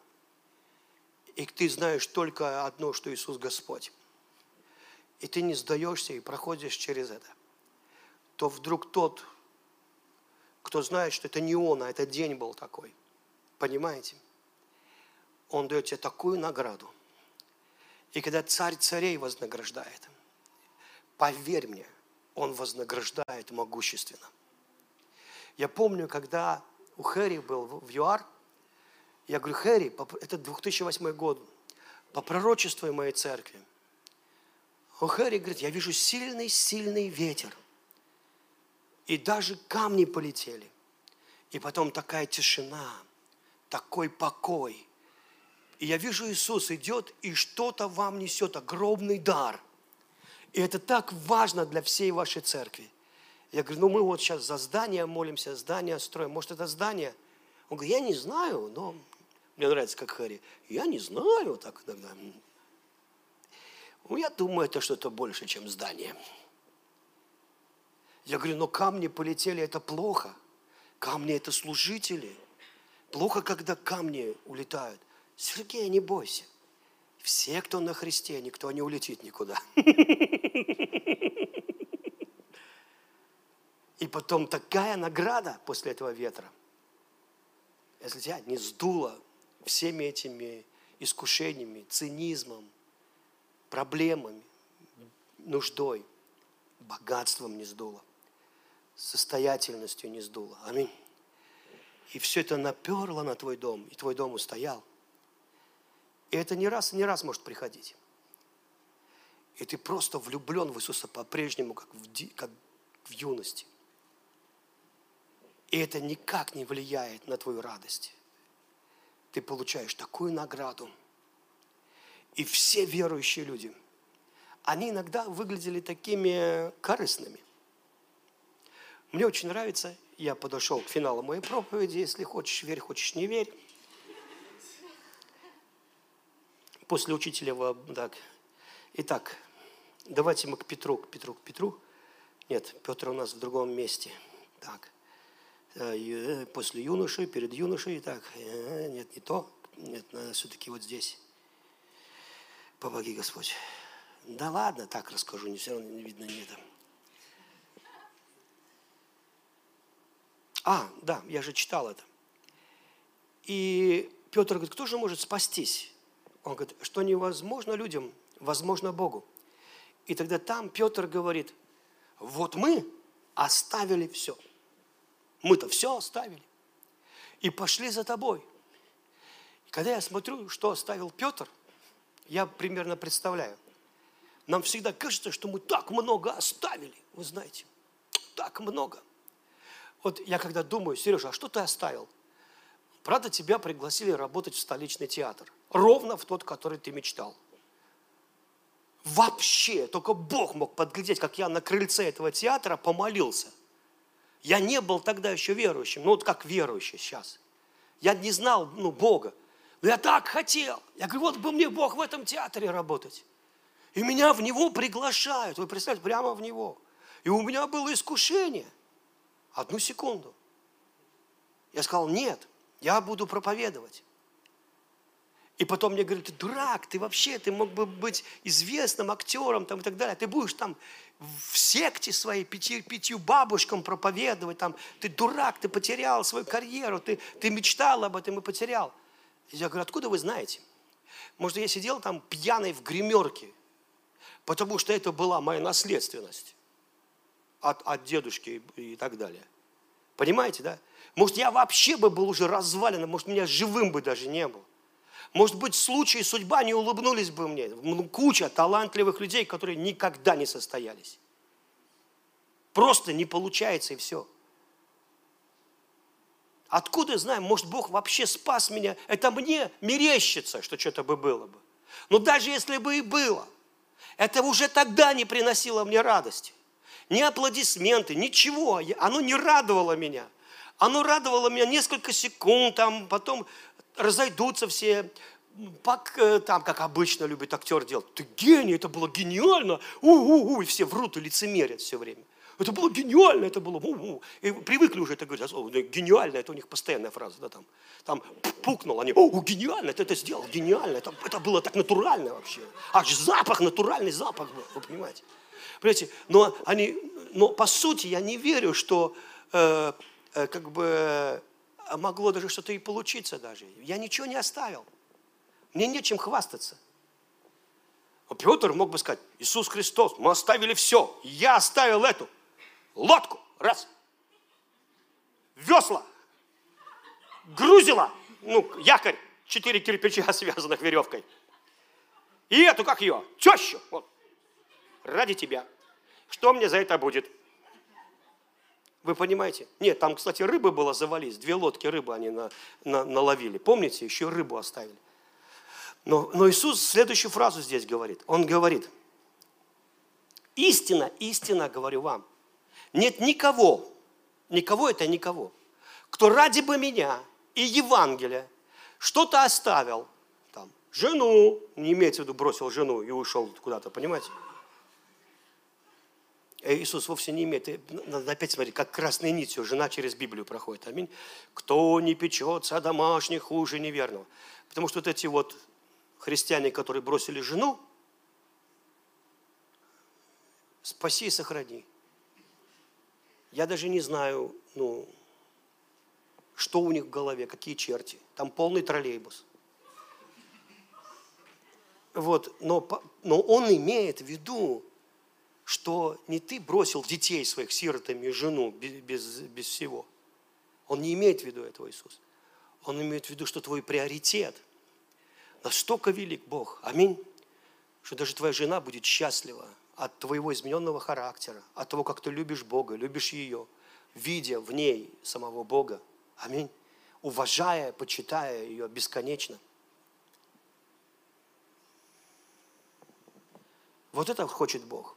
и ты знаешь только одно, что Иисус Господь, и ты не сдаешься и проходишь через это, то вдруг тот, кто знает, что это не он, а это день был такой, понимаете? Он дает тебе такую награду – и когда царь царей вознаграждает, поверь мне, он вознаграждает могущественно. Я помню, когда у Хэри был в ЮАР, я говорю, Хэри, это 2008 год, по пророчеству моей церкви. У Хэри говорит, я вижу сильный-сильный ветер. И даже камни полетели. И потом такая тишина, такой покой – и я вижу, Иисус идет и что-то вам несет, огромный дар. И это так важно для всей вашей церкви. Я говорю, ну мы вот сейчас за здание молимся, здание строим. Может, это здание? Он говорит, я не знаю, но мне нравится, как Харри. Я не знаю, так иногда. Ну, я думаю, это что-то больше, чем здание. Я говорю, но камни полетели, это плохо. Камни – это служители. Плохо, когда камни улетают. Сергей, не бойся. Все, кто на Христе, никто не улетит никуда. И потом такая награда после этого ветра. Если тебя не сдуло всеми этими искушениями, цинизмом, проблемами, нуждой, богатством не сдуло, состоятельностью не сдуло. Аминь. И все это наперло на твой дом, и твой дом устоял. И это не раз, не раз может приходить. И ты просто влюблен в Иисуса по-прежнему, как в, как в юности. И это никак не влияет на твою радость. Ты получаешь такую награду. И все верующие люди, они иногда выглядели такими корыстными. Мне очень нравится, я подошел к финалу моей проповеди, если хочешь верь, хочешь не верь. после учителя, так. Итак, давайте мы к Петру, к Петру, к Петру. Нет, Петр у нас в другом месте. Так, после юноши, перед юношей, так, э, нет, не то, нет, надо все-таки вот здесь. Помоги, Господь. Да ладно, так расскажу, не все равно видно, не это. А, да, я же читал это. И Петр говорит, кто же может спастись? Он говорит, что невозможно людям, возможно Богу. И тогда там Петр говорит, вот мы оставили все. Мы-то все оставили. И пошли за тобой. И когда я смотрю, что оставил Петр, я примерно представляю. Нам всегда кажется, что мы так много оставили, вы знаете. Так много. Вот я когда думаю, Сережа, а что ты оставил? Правда, тебя пригласили работать в столичный театр. Ровно в тот, который ты мечтал. Вообще, только Бог мог подглядеть, как я на крыльце этого театра помолился. Я не был тогда еще верующим, ну вот как верующий сейчас. Я не знал ну, Бога. Но я так хотел. Я говорю, вот бы мне Бог в этом театре работать. И меня в него приглашают. Вы представляете, прямо в него. И у меня было искушение. Одну секунду. Я сказал, нет, я буду проповедовать. И потом мне говорят, ты дурак, ты вообще, ты мог бы быть известным актером там, и так далее. Ты будешь там в секте своей пяти, пятью бабушкам проповедовать, там, ты дурак, ты потерял свою карьеру, ты, ты мечтал об этом и потерял. Я говорю, откуда вы знаете? Может, я сидел там пьяный в гримерке, потому что это была моя наследственность от, от дедушки и так далее. Понимаете, да? Может, я вообще бы был уже развален, может, меня живым бы даже не было. Может быть, случай, судьба не улыбнулись бы мне. Куча талантливых людей, которые никогда не состоялись. Просто не получается и все. Откуда знаем, может Бог вообще спас меня? Это мне мерещится, что что-то бы было бы. Но даже если бы и было, это уже тогда не приносило мне радости. Ни аплодисменты, ничего. Оно не радовало меня. Оно радовало меня несколько секунд, там, потом разойдутся все, э, там, как обычно любит актер делать. Ты гений, это было гениально. У-у-у, и все врут и лицемерят все время. Это было гениально, это было... У-у. И привыкли уже это говорить, гениально, это у них постоянная фраза, да, там, там пукнул, они, о, гениально, ты это сделал, гениально, это, это было так натурально вообще. Аж запах, натуральный запах был, вы понимаете. Понимаете, но, они, но по сути я не верю, что э, э, как бы могло даже что-то и получиться даже. Я ничего не оставил. Мне нечем хвастаться. Петр мог бы сказать, Иисус Христос, мы оставили все, я оставил эту лодку, раз, весла, грузила, ну, якорь, четыре кирпича, связанных веревкой. И эту, как ее, тещу, вот, ради тебя. Что мне за это будет? Вы понимаете? Нет, там, кстати, рыбы было завались, две лодки рыбы они на, на, наловили. Помните, еще рыбу оставили. Но, но Иисус следующую фразу здесь говорит. Он говорит, истина, истина говорю вам, нет никого, никого это никого, кто ради бы меня и Евангелия что-то оставил, там, жену, не имеется в виду бросил жену и ушел куда-то, понимаете? Э, Иисус вовсе не имеет, э, надо опять смотреть, как красной нитью жена через Библию проходит. Аминь. Кто не печется о домашних, хуже неверного. Потому что вот эти вот христиане, которые бросили жену, спаси и сохрани. Я даже не знаю, ну, что у них в голове, какие черти. Там полный троллейбус. Вот, но, но он имеет в виду, что не ты бросил детей своих сиротами и жену без, без, всего. Он не имеет в виду этого, Иисус. Он имеет в виду, что твой приоритет настолько велик Бог. Аминь. Что даже твоя жена будет счастлива от твоего измененного характера, от того, как ты любишь Бога, любишь ее, видя в ней самого Бога. Аминь. Уважая, почитая ее бесконечно. Вот это хочет Бог.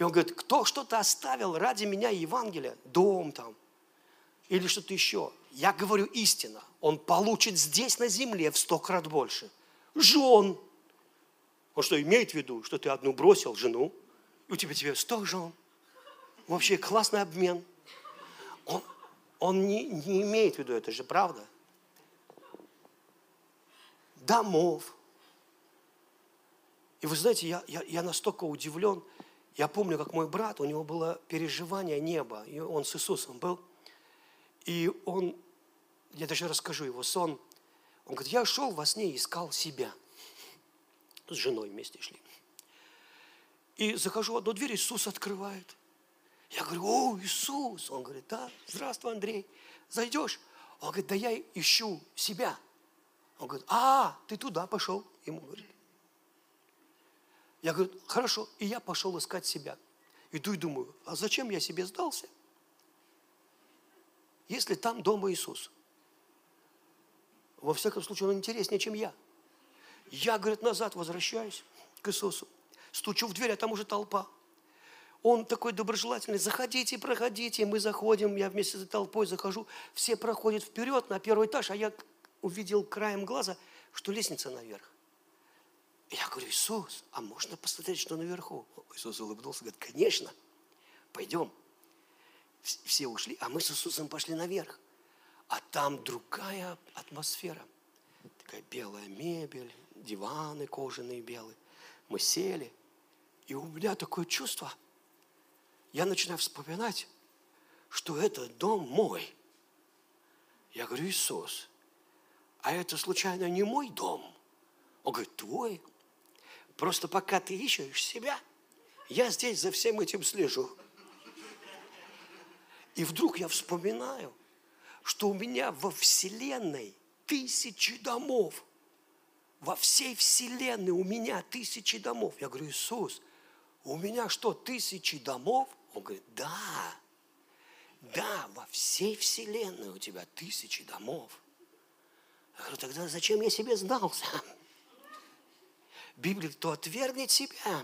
И он говорит, кто что-то оставил ради меня Евангелия, дом там, или что-то еще, я говорю истина, он получит здесь на земле в сто крат больше. Жен, он что, имеет в виду, что ты одну бросил, жену, и у тебя тебе сто жен? Вообще классный обмен. Он, он не, не имеет в виду, это же правда. Домов. И вы знаете, я, я, я настолько удивлен. Я помню, как мой брат, у него было переживание неба, и он с Иисусом был. И он, я даже расскажу его сон, он говорит, я шел во сне и искал себя – с женой вместе шли. И захожу в одну дверь, Иисус открывает. Я говорю, о, Иисус. Он говорит, да, здравствуй, Андрей. Зайдешь? Он говорит, да я ищу себя. Он говорит, а, ты туда пошел. Ему говорит. Я говорю, хорошо. И я пошел искать себя. Иду и думаю, а зачем я себе сдался? Если там дома Иисус. Во всяком случае, он интереснее, чем я. Я, говорит, назад возвращаюсь к Иисусу. Стучу в дверь, а там уже толпа. Он такой доброжелательный, заходите, проходите, мы заходим, я вместе с толпой захожу, все проходят вперед на первый этаж, а я увидел краем глаза, что лестница наверх. Я говорю, Иисус, а можно посмотреть, что наверху? Иисус улыбнулся, говорит, конечно, пойдем. Все ушли, а мы с Иисусом пошли наверх. А там другая атмосфера. Такая белая мебель, диваны кожаные белые. Мы сели, и у меня такое чувство. Я начинаю вспоминать, что это дом мой. Я говорю, Иисус, а это случайно не мой дом? Он говорит, твой. Просто пока ты ищешь себя, я здесь за всем этим слежу. И вдруг я вспоминаю, что у меня во Вселенной тысячи домов – во всей вселенной у меня тысячи домов. Я говорю, Иисус, у меня что, тысячи домов? Он говорит, да, да, во всей вселенной у тебя тысячи домов. Я говорю, тогда зачем я себе сдался? Библия то отвергнет себя.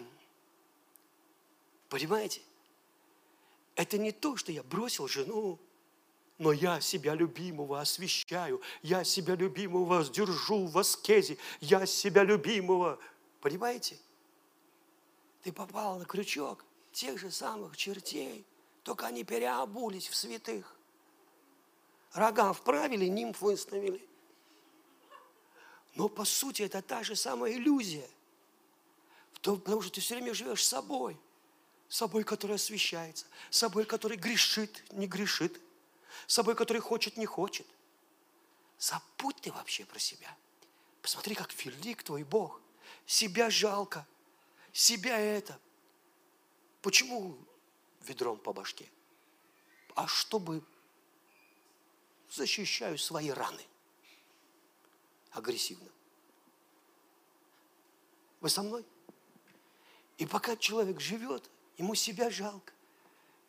Понимаете? Это не то, что я бросил жену, но я себя любимого освещаю, я себя любимого держу в аскезе, я себя любимого. Понимаете? Ты попал на крючок тех же самых чертей, только они переобулись в святых. Рога вправили, нимф выставили. Но по сути это та же самая иллюзия. Потому что ты все время живешь собой. Собой, который освещается. Собой, который грешит, не грешит собой, который хочет, не хочет. Забудь ты вообще про себя. Посмотри, как велик твой Бог. Себя жалко. Себя это. Почему ведром по башке? А чтобы защищаю свои раны. Агрессивно. Вы со мной? И пока человек живет, ему себя жалко.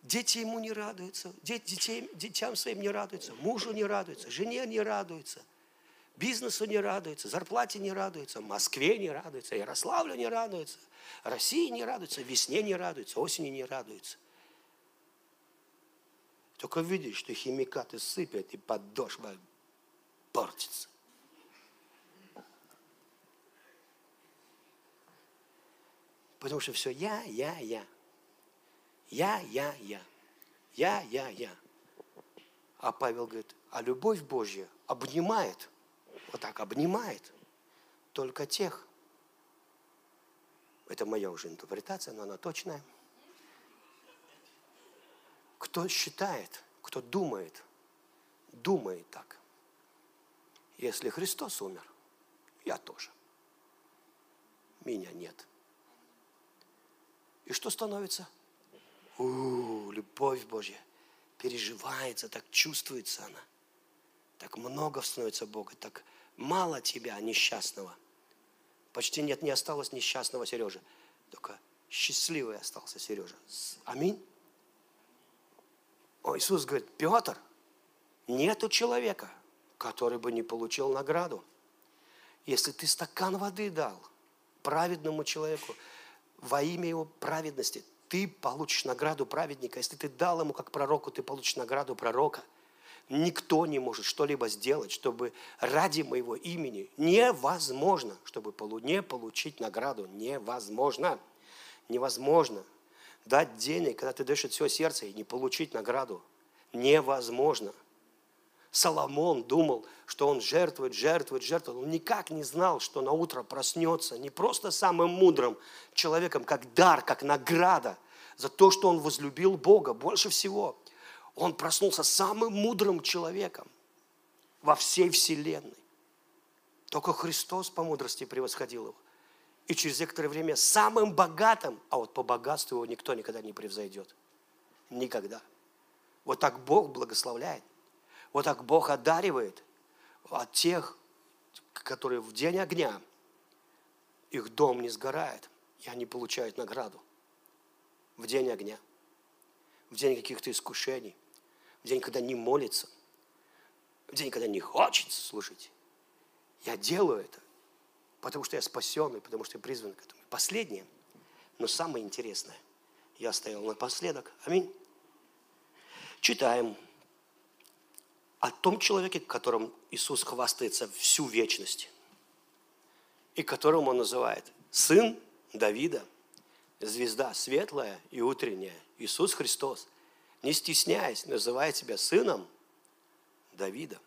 Дети ему не радуются, детей, детям своим не радуются, мужу не радуются, жене не радуются, бизнесу не радуются, зарплате не радуются, Москве не радуются, Ярославлю не радуются, России не радуются, весне не радуются, осени не радуются. Только видишь, что химикаты сыпят, и подошва портится. Потому что все я, я, я. Я, я, я. Я, я, я. А Павел говорит, а любовь Божья обнимает, вот так обнимает только тех. Это моя уже интерпретация, но она точная. Кто считает, кто думает, думает так. Если Христос умер, я тоже. Меня нет. И что становится? У, любовь Божья переживается, так чувствуется она. Так много становится Бога, так мало тебя, несчастного. Почти нет, не осталось несчастного Сережи. Только счастливый остался Сережа. Аминь. О, Иисус говорит, Петр, нету человека, который бы не получил награду. Если ты стакан воды дал праведному человеку во имя его праведности, ты получишь награду праведника. Если ты дал ему как пророку, ты получишь награду пророка. Никто не может что-либо сделать, чтобы ради моего имени невозможно, чтобы не получить награду. Невозможно. Невозможно. Дать денег, когда ты даешь от всего сердца, и не получить награду. Невозможно. Соломон думал, что он жертвует, жертвует, жертвует. Он никак не знал, что на утро проснется не просто самым мудрым человеком, как дар, как награда за то, что он возлюбил Бога больше всего. Он проснулся самым мудрым человеком во всей вселенной. Только Христос по мудрости превосходил его. И через некоторое время самым богатым, а вот по богатству его никто никогда не превзойдет. Никогда. Вот так Бог благословляет. Вот так Бог одаривает от тех, которые в день огня, их дом не сгорает, и они получают награду. В день огня, в день каких-то искушений, в день, когда не молится, в день, когда не хочется слушать. Я делаю это, потому что я спасенный, потому что я призван к этому. Последнее, но самое интересное, я оставил напоследок. Аминь. Читаем о том человеке, которым Иисус хвастается всю вечность, и которым Он называет Сын Давида, звезда светлая и утренняя, Иисус Христос, не стесняясь, называет себя Сыном Давида.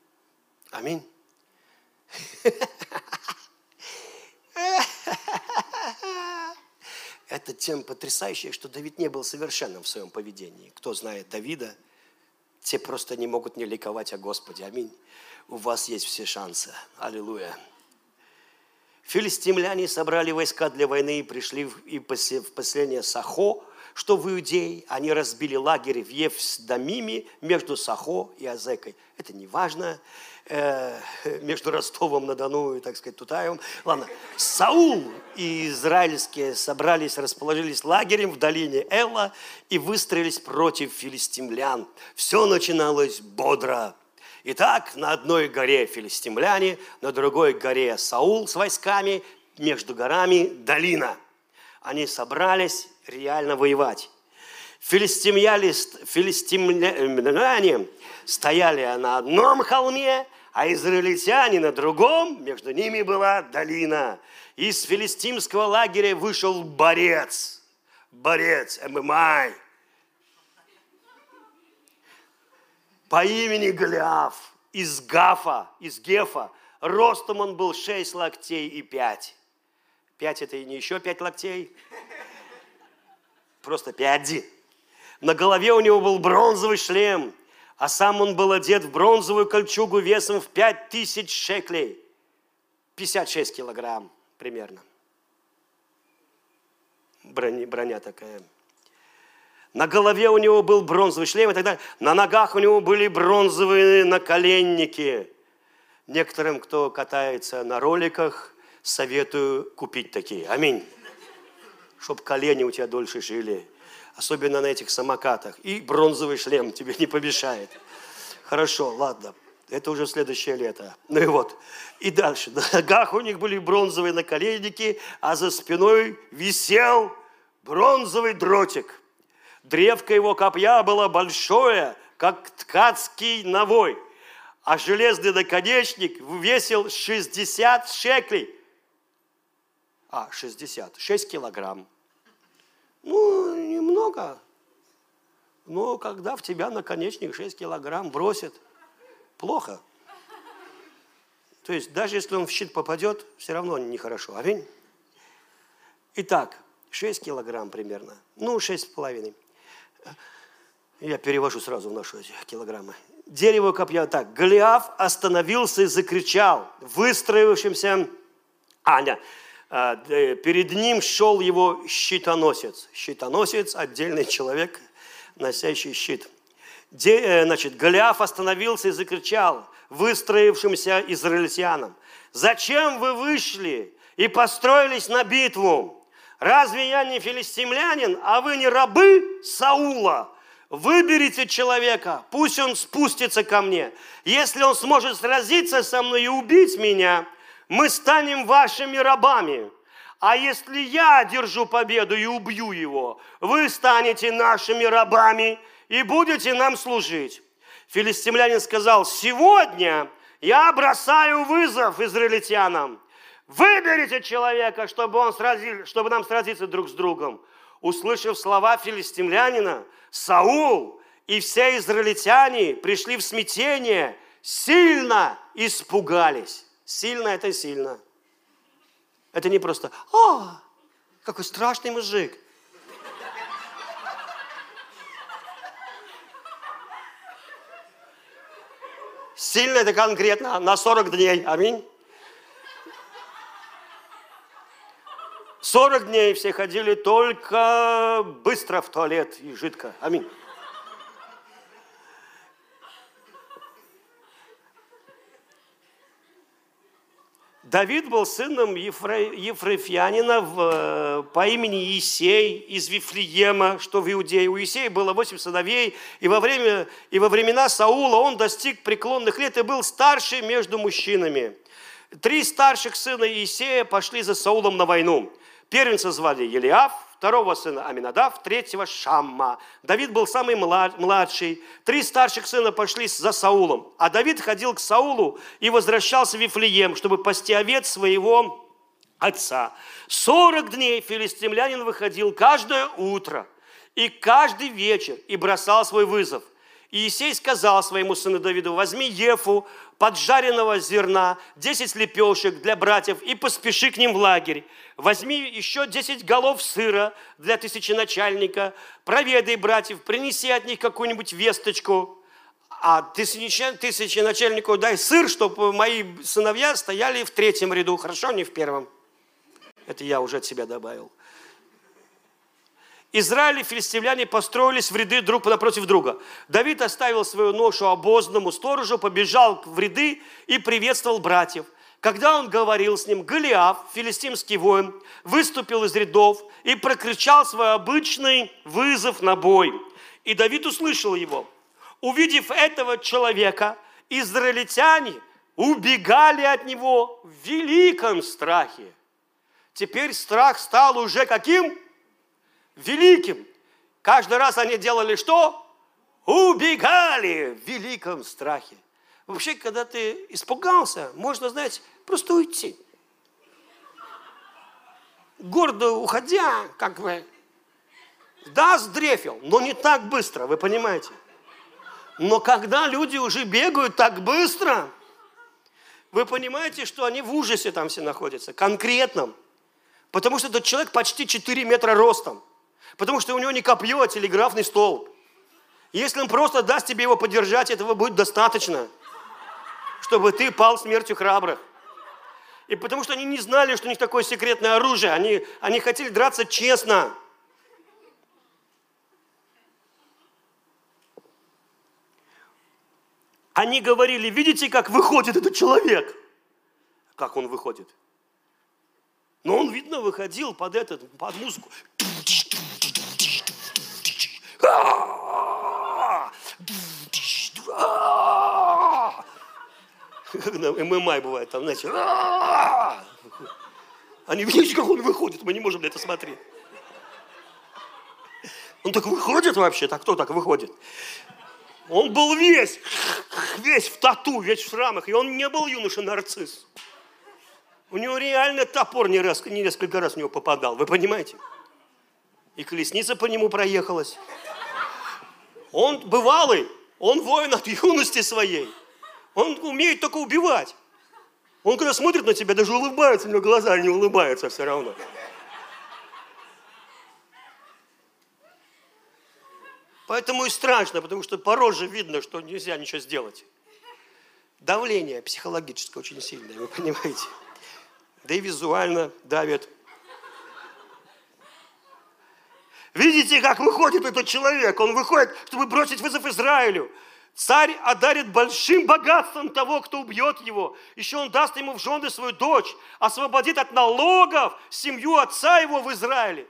Аминь. Это тем потрясающее, что Давид не был совершенным в своем поведении. Кто знает Давида – те просто не могут не ликовать о Господе. Аминь. У вас есть все шансы. Аллилуйя. Филистимляне собрали войска для войны и пришли и в поселение Сахо, что в Иудее они разбили лагерь в Евсдамиме между Сахо и Азекой. Это не важно, э, между Ростовом на Дону и, так сказать, Тутаевым. Ладно, Саул и израильские собрались, расположились лагерем в долине Элла и выстроились против филистимлян. Все начиналось бодро. Итак, на одной горе филистимляне, на другой горе Саул с войсками, между горами долина. Они собрались реально воевать. Филистимляне, филистимляне стояли на одном холме, а израильтяне на другом, между ними была долина. Из филистимского лагеря вышел борец, борец, ММА, по имени Голиаф, из Гафа, из Гефа. Ростом он был 6 локтей и 5. 5 это и не еще 5 локтей, просто 5. На голове у него был бронзовый шлем, а сам он был одет в бронзовую кольчугу весом в 5000 шеклей. 56 килограмм примерно. Броня, броня такая. На голове у него был бронзовый шлем и так далее. На ногах у него были бронзовые наколенники. Некоторым, кто катается на роликах, советую купить такие. Аминь. Чтоб колени у тебя дольше жили. Особенно на этих самокатах. И бронзовый шлем тебе не помешает. Хорошо, ладно. Это уже следующее лето. Ну и вот. И дальше. На ногах у них были бронзовые наколенники, а за спиной висел бронзовый дротик. Древко его копья было большое, как ткацкий навой, а железный наконечник весил 60 шеклей. А, 60, 6 килограмм. Ну, немного. Но когда в тебя наконечник 6 килограмм бросит, плохо. То есть даже если он в щит попадет, все равно нехорошо. Аминь. Итак, 6 килограмм примерно. Ну, 6,5. Я перевожу сразу в наши килограммы. Дерево копья. Так, Голиаф остановился и закричал, выстроившимся... Аня, перед ним шел его щитоносец. Щитоносец – отдельный человек, носящий щит. Де, э, значит, Голиаф остановился и закричал выстроившимся израильтянам, «Зачем вы вышли и построились на битву? Разве я не филистимлянин, а вы не рабы Саула? Выберите человека, пусть он спустится ко мне. Если он сможет сразиться со мной и убить меня, мы станем вашими рабами. А если я одержу победу и убью его, вы станете нашими рабами и будете нам служить. Филистимлянин сказал, сегодня я бросаю вызов израильтянам. Выберите человека, чтобы, он сразил, чтобы нам сразиться друг с другом. Услышав слова филистимлянина, Саул и все израильтяне пришли в смятение, сильно испугались. Сильно это сильно. Это не просто «А, какой страшный мужик». Сильно это конкретно на 40 дней. Аминь. 40 дней все ходили только быстро в туалет и жидко. Аминь. Давид был сыном Ефре, Ефрефьянина э, по имени Есей из Вифлеема, что в Иудее. У Есея было восемь сыновей, и во, время, и во времена Саула он достиг преклонных лет и был старший между мужчинами. Три старших сына Есея пошли за Саулом на войну. Первенца звали Елиаф, второго сына Аминадав, третьего Шамма. Давид был самый младший. Три старших сына пошли за Саулом. А Давид ходил к Саулу и возвращался в Вифлеем, чтобы пасти овец своего отца. Сорок дней филистимлянин выходил каждое утро и каждый вечер и бросал свой вызов. И Есей сказал своему сыну Давиду, возьми Ефу, поджаренного зерна, 10 лепешек для братьев и поспеши к ним в лагерь. Возьми еще 10 голов сыра для тысяченачальника, проведай братьев, принеси от них какую-нибудь весточку, а тысяченачальнику дай сыр, чтобы мои сыновья стояли в третьем ряду, хорошо, не в первом. Это я уже от себя добавил. Израиль и филистимляне построились в ряды друг напротив друга. Давид оставил свою ношу обозному сторожу, побежал в ряды и приветствовал братьев. Когда он говорил с ним, Голиаф, филистимский воин, выступил из рядов и прокричал свой обычный вызов на бой. И Давид услышал его. Увидев этого человека, израильтяне убегали от него в великом страхе. Теперь страх стал уже каким? Великим. Каждый раз они делали что? Убегали в великом страхе. Вообще, когда ты испугался, можно, знаете, просто уйти. Гордо уходя, как бы, да, сдрефил, но не так быстро, вы понимаете. Но когда люди уже бегают так быстро, вы понимаете, что они в ужасе там все находятся, конкретном. Потому что этот человек почти 4 метра ростом. Потому что у него не копье, а телеграфный столб. Если он просто даст тебе его поддержать, этого будет достаточно, чтобы ты пал смертью храбрых. И потому что они не знали, что у них такое секретное оружие. Они, они хотели драться честно. Они говорили, видите, как выходит этот человек? Как он выходит? Но он, видно, выходил под этот, под музыку. Как на ММА бывает, там, знаете, они видите, как он выходит, мы не можем на это смотреть. Он так выходит вообще, так кто так выходит? Он был весь, весь в тату, весь в шрамах, и он не был юноша-нарцисс. У него реально топор не, раз, не несколько раз в него попадал, вы понимаете? И колесница по нему проехалась. Он бывалый, он воин от юности своей. Он умеет только убивать. Он когда смотрит на тебя, даже улыбается, у него глаза не улыбаются все равно. Поэтому и страшно, потому что по роже видно, что нельзя ничего сделать. Давление психологическое очень сильное, вы понимаете. Да и визуально давит. Видите, как выходит этот человек? Он выходит, чтобы бросить вызов Израилю. Царь одарит большим богатством того, кто убьет его. Еще он даст ему в жены свою дочь, освободит от налогов семью отца его в Израиле.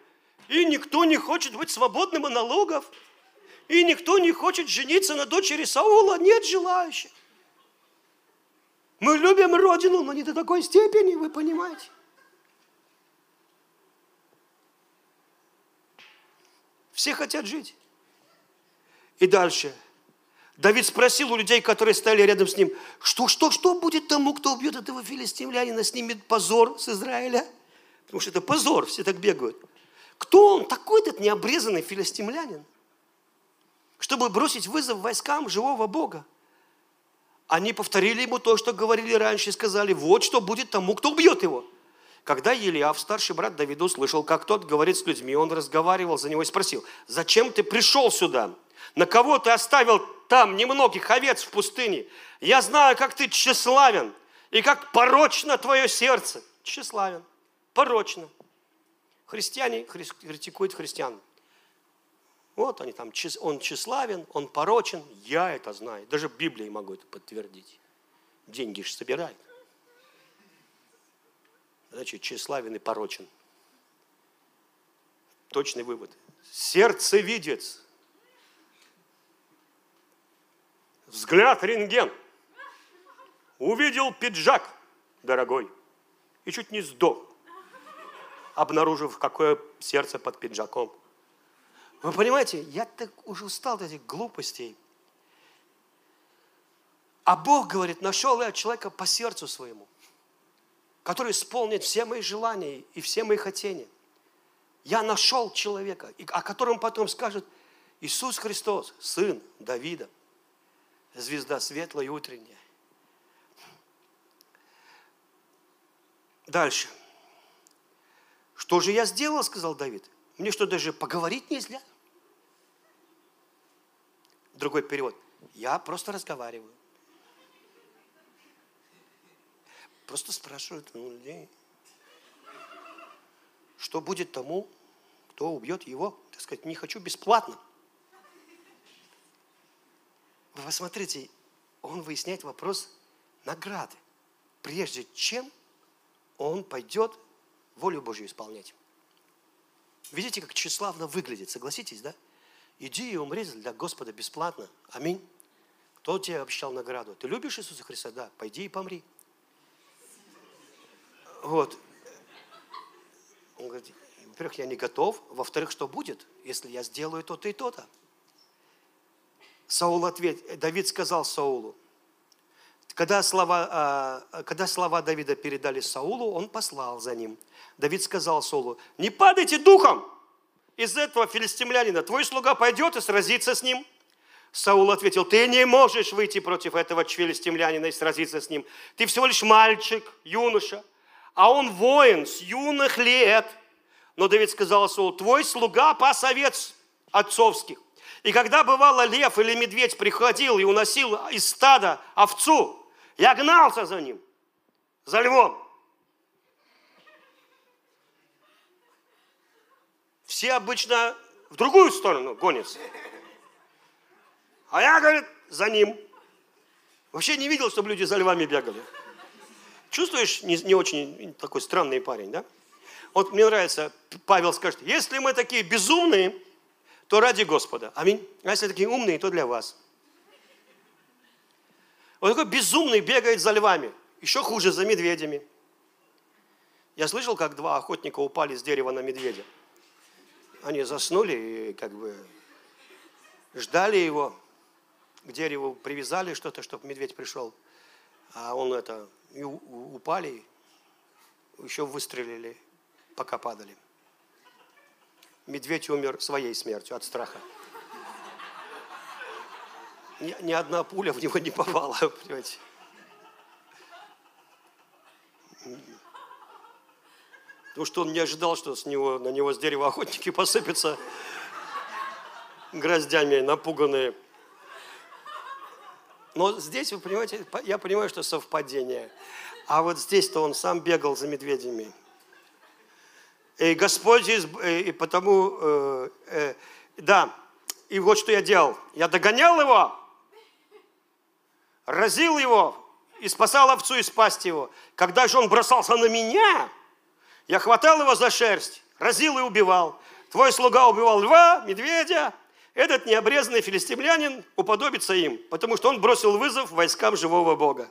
И никто не хочет быть свободным от налогов. И никто не хочет жениться на дочери Саула. Нет желающих. Мы любим Родину, но не до такой степени, вы понимаете. Все хотят жить. И дальше. Давид спросил у людей, которые стояли рядом с ним, что, что, что будет тому, кто убьет этого филистимлянина, снимет позор с Израиля? Потому что это позор, все так бегают. Кто он такой, этот необрезанный филистимлянин? Чтобы бросить вызов войскам живого Бога. Они повторили ему то, что говорили раньше, и сказали, вот что будет тому, кто убьет его. Когда Елиав, старший брат Давида, услышал, как тот говорит с людьми, он разговаривал за него и спросил, зачем ты пришел сюда? На кого ты оставил там немногих овец в пустыне? Я знаю, как ты тщеславен и как порочно твое сердце. Тщеславен, порочно. Христиане критикуют христиан. Вот они там, он тщеславен, он порочен. Я это знаю. Даже Библии могу это подтвердить. Деньги же собирают значит, тщеславен и порочен. Точный вывод. Сердце видит. Взгляд рентген. Увидел пиджак дорогой и чуть не сдох, обнаружив, какое сердце под пиджаком. Вы понимаете, я так уже устал от этих глупостей. А Бог говорит, нашел я человека по сердцу своему который исполнит все мои желания и все мои хотения. Я нашел человека, о котором потом скажет Иисус Христос, сын Давида, звезда светлая и утренняя. Дальше. Что же я сделал, сказал Давид. Мне что, даже поговорить нельзя? Другой перевод. Я просто разговариваю. Просто спрашивают у людей, что будет тому, кто убьет его, так сказать, не хочу бесплатно. Вы посмотрите, он выясняет вопрос награды, прежде чем он пойдет волю Божью исполнять. Видите, как тщеславно выглядит, согласитесь, да? Иди и умри для Господа бесплатно. Аминь. Кто тебе обещал награду? Ты любишь Иисуса Христа? Да, пойди и помри. Вот. Он говорит, во-первых, я не готов. Во-вторых, что будет, если я сделаю то-то и то-то? Саул ответил, Давид сказал Саулу, когда слова, а, когда слова Давида передали Саулу, он послал за ним. Давид сказал Саулу, не падайте духом из этого филистимлянина, твой слуга пойдет и сразится с ним. Саул ответил, ты не можешь выйти против этого филистимлянина и сразиться с ним. Ты всего лишь мальчик, юноша, а он воин с юных лет. Но Давид сказал Саулу, твой слуга пас овец отцовских. И когда бывало лев или медведь приходил и уносил из стада овцу, я гнался за ним, за львом. Все обычно в другую сторону гонятся. А я, говорит, за ним. Вообще не видел, чтобы люди за львами бегали. Чувствуешь, не, не очень такой странный парень, да? Вот мне нравится, Павел скажет, если мы такие безумные, то ради Господа. Аминь. А если такие умные, то для вас. Он такой безумный бегает за львами. Еще хуже, за медведями. Я слышал, как два охотника упали с дерева на медведя. Они заснули и как бы ждали его. К дереву привязали что-то, чтобы медведь пришел. А он это, и упали, еще выстрелили, пока падали. Медведь умер своей смертью от страха. Ни, ни одна пуля в него не попала, понимаете. Потому что он не ожидал, что с него, на него с дерева охотники посыпятся гроздями напуганные. Но здесь, вы понимаете, я понимаю, что совпадение. А вот здесь-то он сам бегал за медведями. И Господь, и потому, э, э, да, и вот что я делал. Я догонял его, разил его и спасал овцу из пасти его. Когда же он бросался на меня, я хватал его за шерсть, разил и убивал. Твой слуга убивал льва, медведя, этот необрезанный филистимлянин уподобится им, потому что он бросил вызов войскам живого Бога.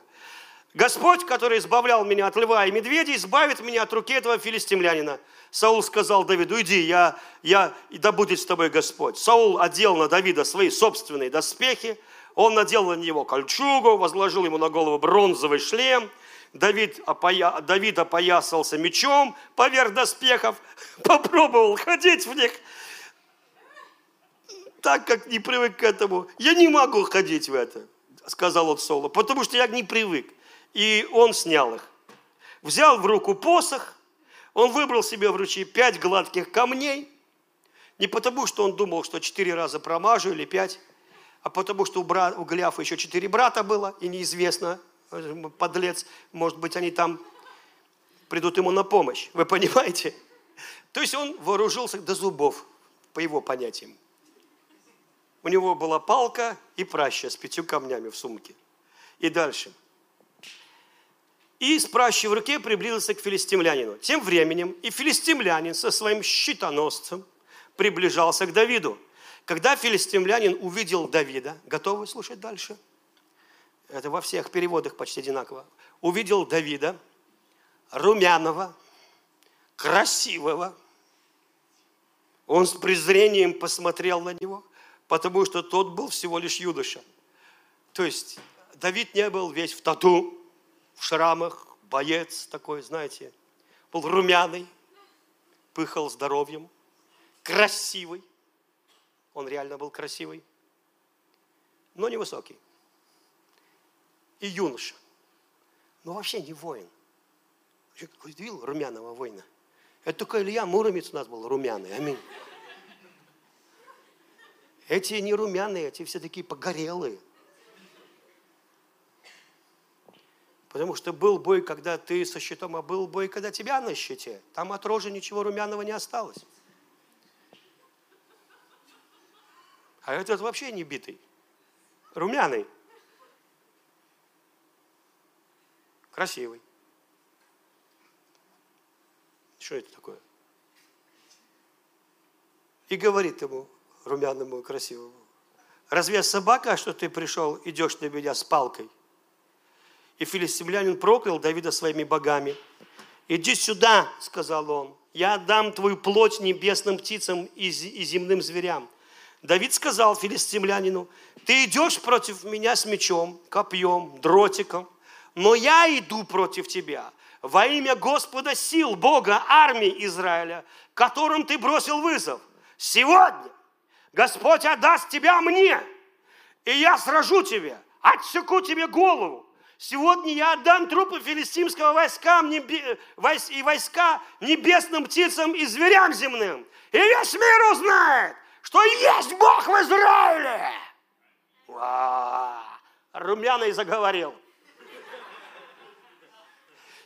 Господь, который избавлял меня от льва и медведя, избавит меня от руки этого филистимлянина. Саул сказал Давиду, иди, я, я, и да будет с тобой Господь. Саул одел на Давида свои собственные доспехи, он надел на него кольчугу, возложил ему на голову бронзовый шлем. Давид, опоя... Давид опоясался мечом поверх доспехов, попробовал ходить в них, так как не привык к этому. Я не могу ходить в это, сказал он Соло, потому что я не привык. И он снял их. Взял в руку посох, он выбрал себе в ручьи пять гладких камней, не потому, что он думал, что четыре раза промажу или пять, а потому, что у, брат, у Гляфа еще четыре брата было, и неизвестно, подлец, может быть, они там придут ему на помощь. Вы понимаете? То есть он вооружился до зубов, по его понятиям. У него была палка и праща с пятью камнями в сумке. И дальше. И с пращей в руке приблизился к филистимлянину. Тем временем и филистимлянин со своим щитоносцем приближался к Давиду. Когда филистимлянин увидел Давида, готовы слушать дальше? Это во всех переводах почти одинаково. Увидел Давида, румяного, красивого. Он с презрением посмотрел на него потому что тот был всего лишь юноша. То есть Давид не был весь в тату, в шрамах, боец такой, знаете, был румяный, пыхал здоровьем, красивый. Он реально был красивый, но невысокий. И юноша. Но вообще не воин. Видел румяного воина? Это только Илья Муромец у нас был румяный. Аминь. Эти не румяные, эти все такие погорелые. Потому что был бой, когда ты со щитом, а был бой, когда тебя на щите. Там от рожи ничего румяного не осталось. А этот вообще не битый. Румяный. Красивый. Что это такое? И говорит ему, румяному и красивому, разве я собака, что ты пришел, идешь на меня с палкой? И филистимлянин проклял Давида своими богами. «Иди сюда», — сказал он, — «я отдам твою плоть небесным птицам и земным зверям». Давид сказал филистимлянину, «Ты идешь против меня с мечом, копьем, дротиком, но я иду против тебя во имя Господа сил, Бога, армии Израиля, которым ты бросил вызов. Сегодня Господь отдаст тебя мне, и я сражу тебя, отсеку тебе голову. Сегодня я отдам трупы филистимского войскам и войска небесным птицам и зверям земным. И весь мир узнает, что есть Бог в Израиле. Ва! Румяный заговорил.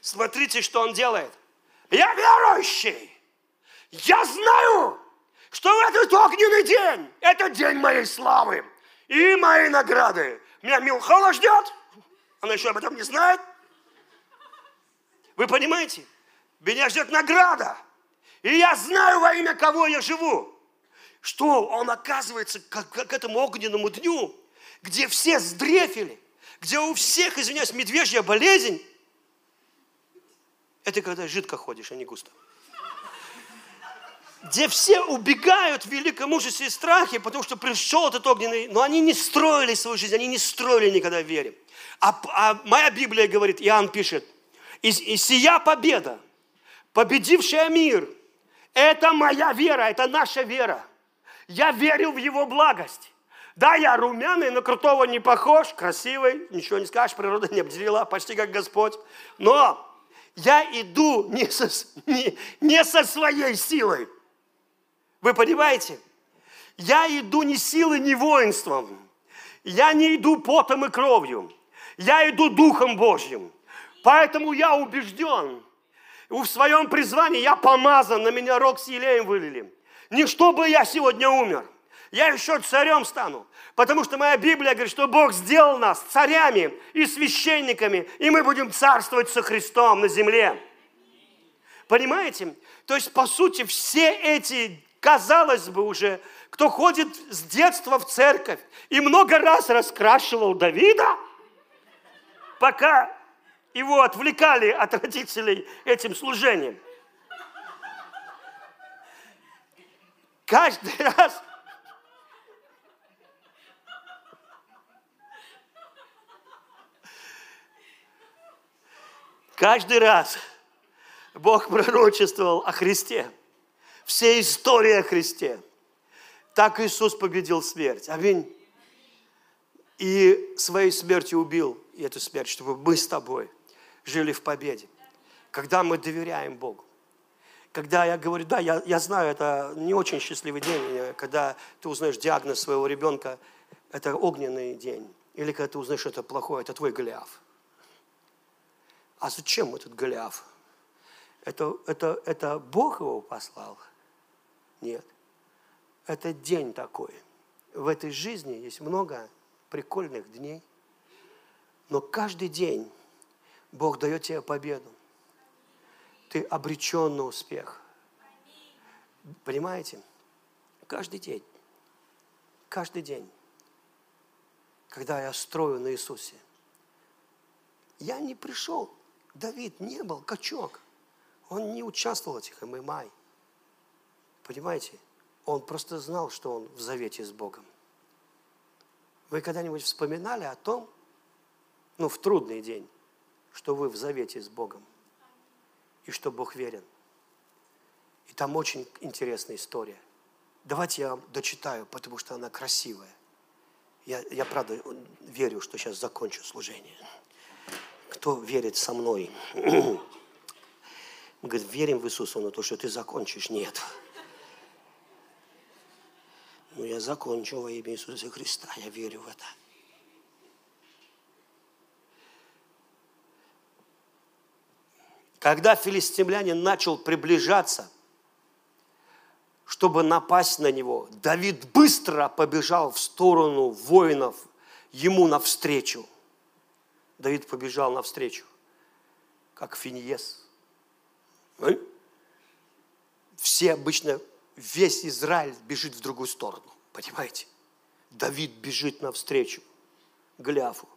Смотрите, что он делает. Я верующий. Я знаю, что в этот огненный день, это день моей славы и моей награды. Меня Милхола ждет. Она еще об этом не знает. Вы понимаете? Меня ждет награда. И я знаю, во имя кого я живу. Что он оказывается к, к- этому огненному дню, где все сдрефили, где у всех, извиняюсь, медвежья болезнь. Это когда жидко ходишь, а не густо. Где все убегают в великом ужасе и страхе, потому что пришел этот огненный, но они не строили свою жизнь, они не строили никогда вере. А, а моя Библия говорит, Иоанн пишет, и, и сия победа, победившая мир, это моя вера, это наша вера. Я верю в Его благость. Да, я румяный, на крутого не похож, красивый, ничего не скажешь, природа не обделила, почти как Господь. Но я иду не со, не, не со своей силой. Вы понимаете? Я иду не силой, не воинством. Я не иду потом и кровью. Я иду Духом Божьим. Поэтому я убежден, в своем призвании я помазан, на меня рог с елеем вылили. Не чтобы я сегодня умер, я еще царем стану. Потому что моя Библия говорит, что Бог сделал нас царями и священниками, и мы будем царствовать со Христом на земле. Понимаете? То есть, по сути, все эти, казалось бы уже, кто ходит с детства в церковь и много раз раскрашивал Давида, пока его отвлекали от родителей этим служением. Каждый раз Каждый раз Бог пророчествовал о Христе. Все истории о Христе. Так Иисус победил смерть. Аминь. И своей смертью убил эту смерть, чтобы мы с тобой жили в победе. Когда мы доверяем Богу. Когда я говорю, да, я, я знаю, это не очень счастливый день, когда ты узнаешь диагноз своего ребенка, это огненный день. Или когда ты узнаешь, что это плохое, это твой Голиаф. А зачем этот Голиаф? Это, это, это Бог его послал? Нет. Это день такой. В этой жизни есть много прикольных дней, но каждый день Бог дает тебе победу. Ты обречен на успех. Понимаете? Каждый день. Каждый день. Когда я строю на Иисусе. Я не пришел. Давид не был качок. Он не участвовал в этих ММА. Понимаете? Он просто знал, что он в завете с Богом. Вы когда-нибудь вспоминали о том, ну, в трудный день, что вы в завете с Богом и что Бог верен? И там очень интересная история. Давайте я вам дочитаю, потому что она красивая. Я, я правда верю, что сейчас закончу служение. Кто верит со мной? Мы говорим, верим в Иисуса, но то, что ты закончишь, нет. Ну, я закончу во имя Иисуса Христа, я верю в это. Когда филистимлянин начал приближаться, что чтобы напасть на него, Давид быстро побежал в сторону воинов ему навстречу. Давид побежал навстречу, как Финиес. Ну, Все обычно, весь Израиль бежит в другую сторону, понимаете? Давид бежит навстречу Голиафу.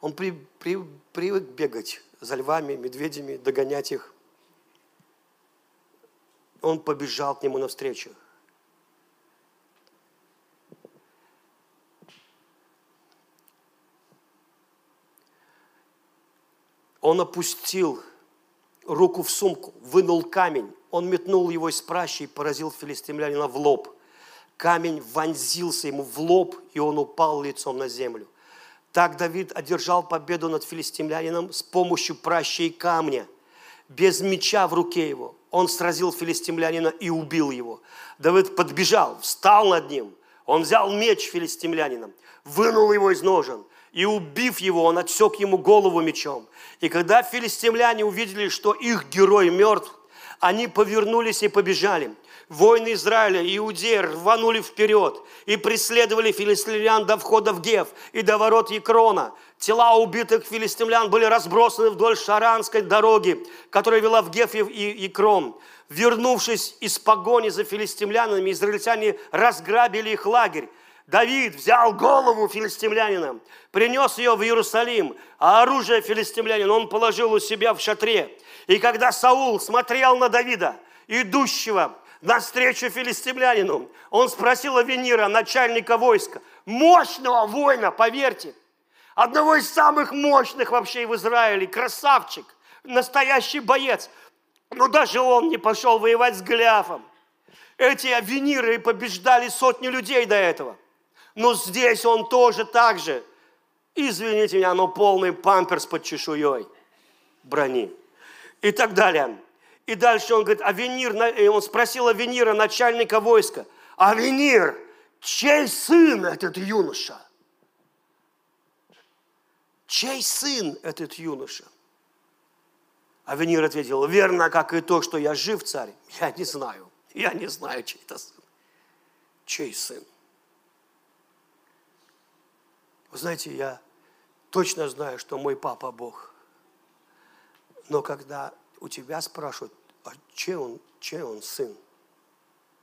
Он при, при, привык бегать за львами, медведями, догонять их. Он побежал к нему навстречу. Он опустил руку в сумку, вынул камень. Он метнул его из пращи и поразил филистимлянина в лоб. Камень вонзился ему в лоб, и он упал лицом на землю. Так Давид одержал победу над филистимлянином с помощью пращи и камня, без меча в руке его. Он сразил филистимлянина и убил его. Давид подбежал, встал над ним. Он взял меч филистимлянина, вынул его из ножен, и убив его, он отсек ему голову мечом. И когда филистимляне увидели, что их герой мертв, они повернулись и побежали. Воины Израиля Иудеи рванули вперед и преследовали филистимлян до входа в Гев и до ворот Екрона. Тела убитых филистимлян были разбросаны вдоль Шаранской дороги, которая вела в Геф и Екрон. Вернувшись из погони за филистимлянами, израильтяне разграбили их лагерь. Давид взял голову филистимлянина, принес ее в Иерусалим, а оружие филистимлянина он положил у себя в шатре. И когда Саул смотрел на Давида, идущего навстречу филистимлянину, он спросил Авенира, начальника войска, мощного воина, поверьте, одного из самых мощных вообще в Израиле, красавчик, настоящий боец. Но даже он не пошел воевать с Голиафом. Эти авениры побеждали сотни людей до этого. Но здесь он тоже так же. Извините меня, но полный памперс под чешуей брони. И так далее. И дальше он говорит, Авенир, он спросил Авенира, начальника войска, Авенир, чей сын этот юноша? Чей сын этот юноша? Авенир ответил, верно, как и то, что я жив, царь. Я не знаю, я не знаю, чей это сын. Чей сын? Вы знаете, я точно знаю, что мой папа Бог. Но когда у тебя спрашивают, а чей он, чей он сын?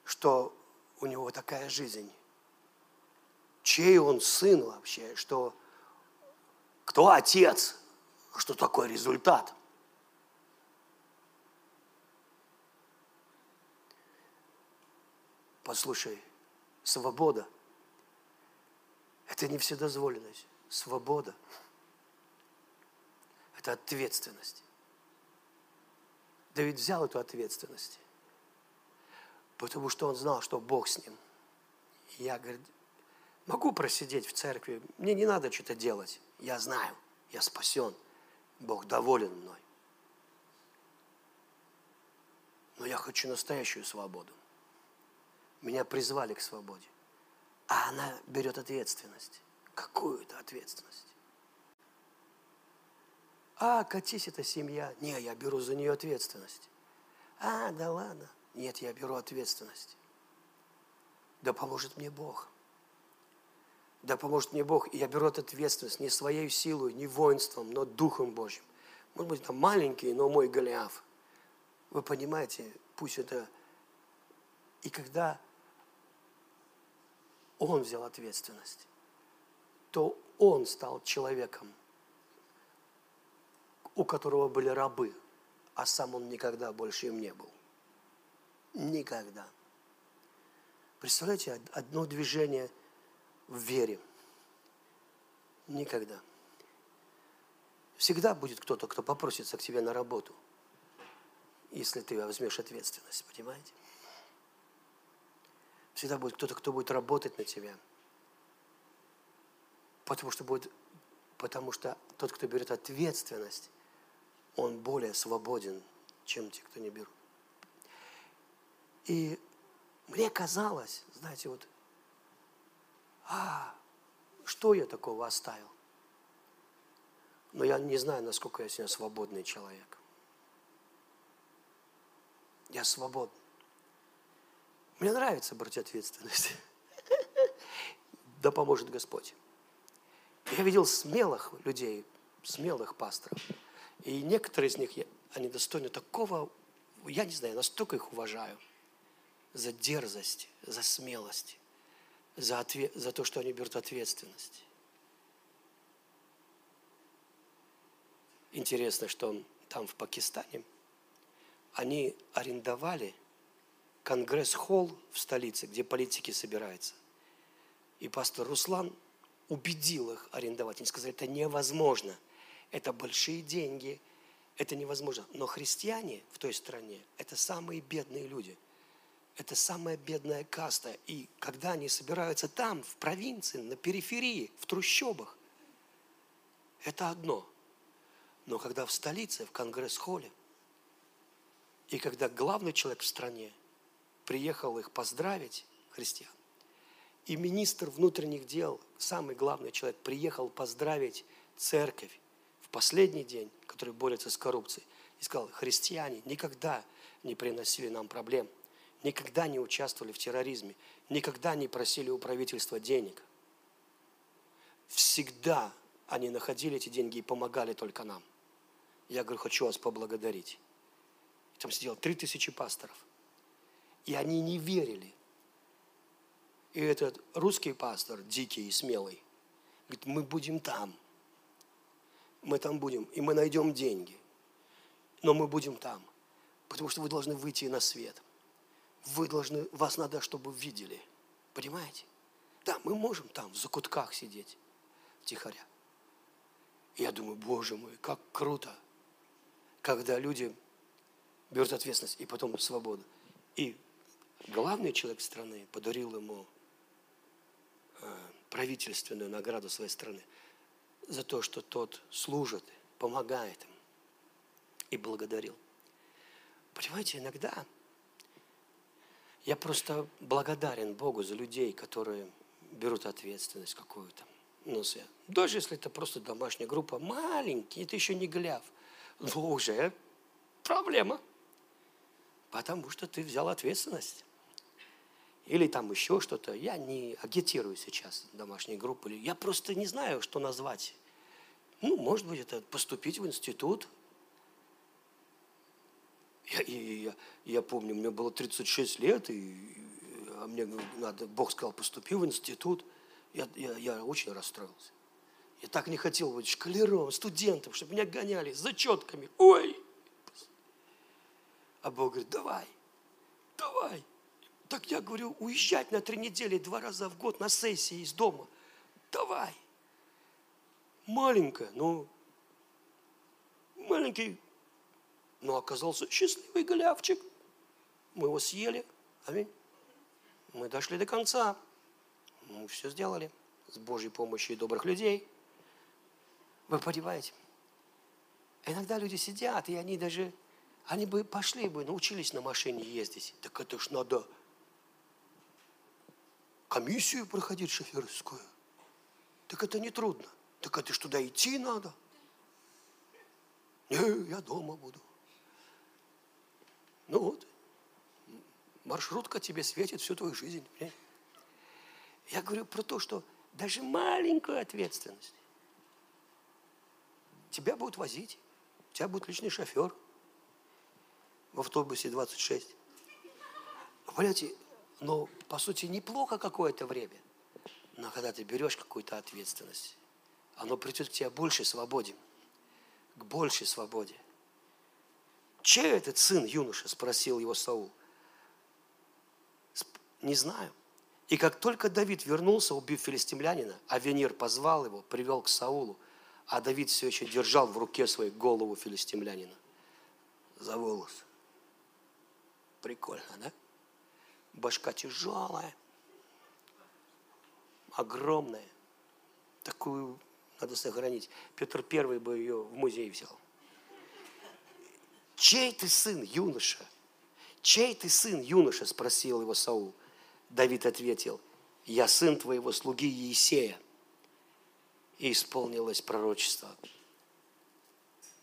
Что у него такая жизнь? Чей он сын вообще? Что, кто отец? Что такой результат? Послушай, свобода – это не вседозволенность. Свобода – это ответственность. Давид взял эту ответственность, потому что он знал, что Бог с ним. Я, говорит, могу просидеть в церкви, мне не надо что-то делать. Я знаю, я спасен, Бог доволен мной. Но я хочу настоящую свободу. Меня призвали к свободе. А она берет ответственность. Какую-то ответственность. А, катись, это семья. Не, я беру за нее ответственность. А, да ладно. Нет, я беру ответственность. Да поможет мне Бог. Да поможет мне Бог. И я беру эту ответственность не своей силой, не воинством, но Духом Божьим. Может быть, там маленький, но мой Голиаф. Вы понимаете, пусть это... И когда он взял ответственность, то он стал человеком, у которого были рабы, а сам он никогда больше им не был. Никогда. Представляете, одно движение в вере. Никогда. Всегда будет кто-то, кто попросится к тебе на работу, если ты возьмешь ответственность, понимаете? Всегда будет кто-то, кто будет работать на тебя. Потому что будет, потому что тот, кто берет ответственность, он более свободен, чем те, кто не берут. И мне казалось, знаете, вот, а, что я такого оставил? Но я не знаю, насколько я сегодня свободный человек. Я свободен. Мне нравится брать ответственность. Да поможет Господь. Я видел смелых людей, смелых пасторов. И некоторые из них, они достойны такого, я не знаю, настолько их уважаю. За дерзость, за смелость, за, отве- за то, что они берут ответственность. Интересно, что там в Пакистане, они арендовали конгресс-холл в столице, где политики собираются. И пастор Руслан убедил их арендовать. Они сказали, это невозможно. Это большие деньги, это невозможно. Но христиане в той стране – это самые бедные люди. Это самая бедная каста. И когда они собираются там, в провинции, на периферии, в трущобах, это одно. Но когда в столице, в конгресс-холле, и когда главный человек в стране приехал их поздравить, христиан, и министр внутренних дел, самый главный человек, приехал поздравить церковь последний день, который борется с коррупцией, и сказал, христиане никогда не приносили нам проблем, никогда не участвовали в терроризме, никогда не просили у правительства денег. Всегда они находили эти деньги и помогали только нам. Я говорю, хочу вас поблагодарить. Там сидело три тысячи пасторов. И они не верили. И этот русский пастор, дикий и смелый, говорит, мы будем там. Мы там будем, и мы найдем деньги. Но мы будем там. Потому что вы должны выйти на свет. Вы должны, вас надо, чтобы видели. Понимаете? Да, мы можем там в закутках сидеть, втихаря. Я думаю, боже мой, как круто, когда люди берут ответственность и потом свободу. И главный человек страны подарил ему э, правительственную награду своей страны за то, что тот служит, помогает им и благодарил. Понимаете, иногда я просто благодарен Богу за людей, которые берут ответственность какую-то на себя. Даже если это просто домашняя группа, маленький, это еще не гляв, но уже проблема. Потому что ты взял ответственность. Или там еще что-то. Я не агитирую сейчас домашние группы. Я просто не знаю, что назвать. Ну, может быть, это поступить в институт. Я, я, я помню, мне было 36 лет, и, а мне надо, Бог сказал, поступи в институт. Я, я, я очень расстроился. Я так не хотел быть шкалером, студентом, чтобы меня гоняли с зачетками. Ой! А Бог говорит, давай, давай. Так я говорю, уезжать на три недели два раза в год на сессии из дома. Давай. Маленькая, ну, маленький, но оказался счастливый голявчик. Мы его съели. Аминь. Мы дошли до конца. Мы все сделали с Божьей помощью и добрых людей. Вы понимаете? Иногда люди сидят, и они даже, они бы пошли бы, научились на машине ездить. Так это ж надо комиссию проходить шоферскую. Так это не трудно. Так это туда идти надо. Не, я дома буду. Ну вот, маршрутка тебе светит всю твою жизнь. Я говорю про то, что даже маленькую ответственность тебя будут возить, у тебя будет личный шофер в автобусе 26. Вы Понимаете, но по сути неплохо какое-то время, но когда ты берешь какую-то ответственность, оно придет к тебе большей свободе, к большей свободе. Чей этот сын юноша? Спросил его Саул. Не знаю. И как только Давид вернулся, убив филистимлянина, а Венер позвал его, привел к Саулу, а Давид все еще держал в руке свою голову филистимлянина за волос. Прикольно, да? Башка тяжелая, огромная. Такую надо сохранить. Петр Первый бы ее в музей взял. Чей ты сын, юноша? Чей ты сын, юноша? Спросил его Саул. Давид ответил, я сын твоего слуги Еисея. И исполнилось пророчество.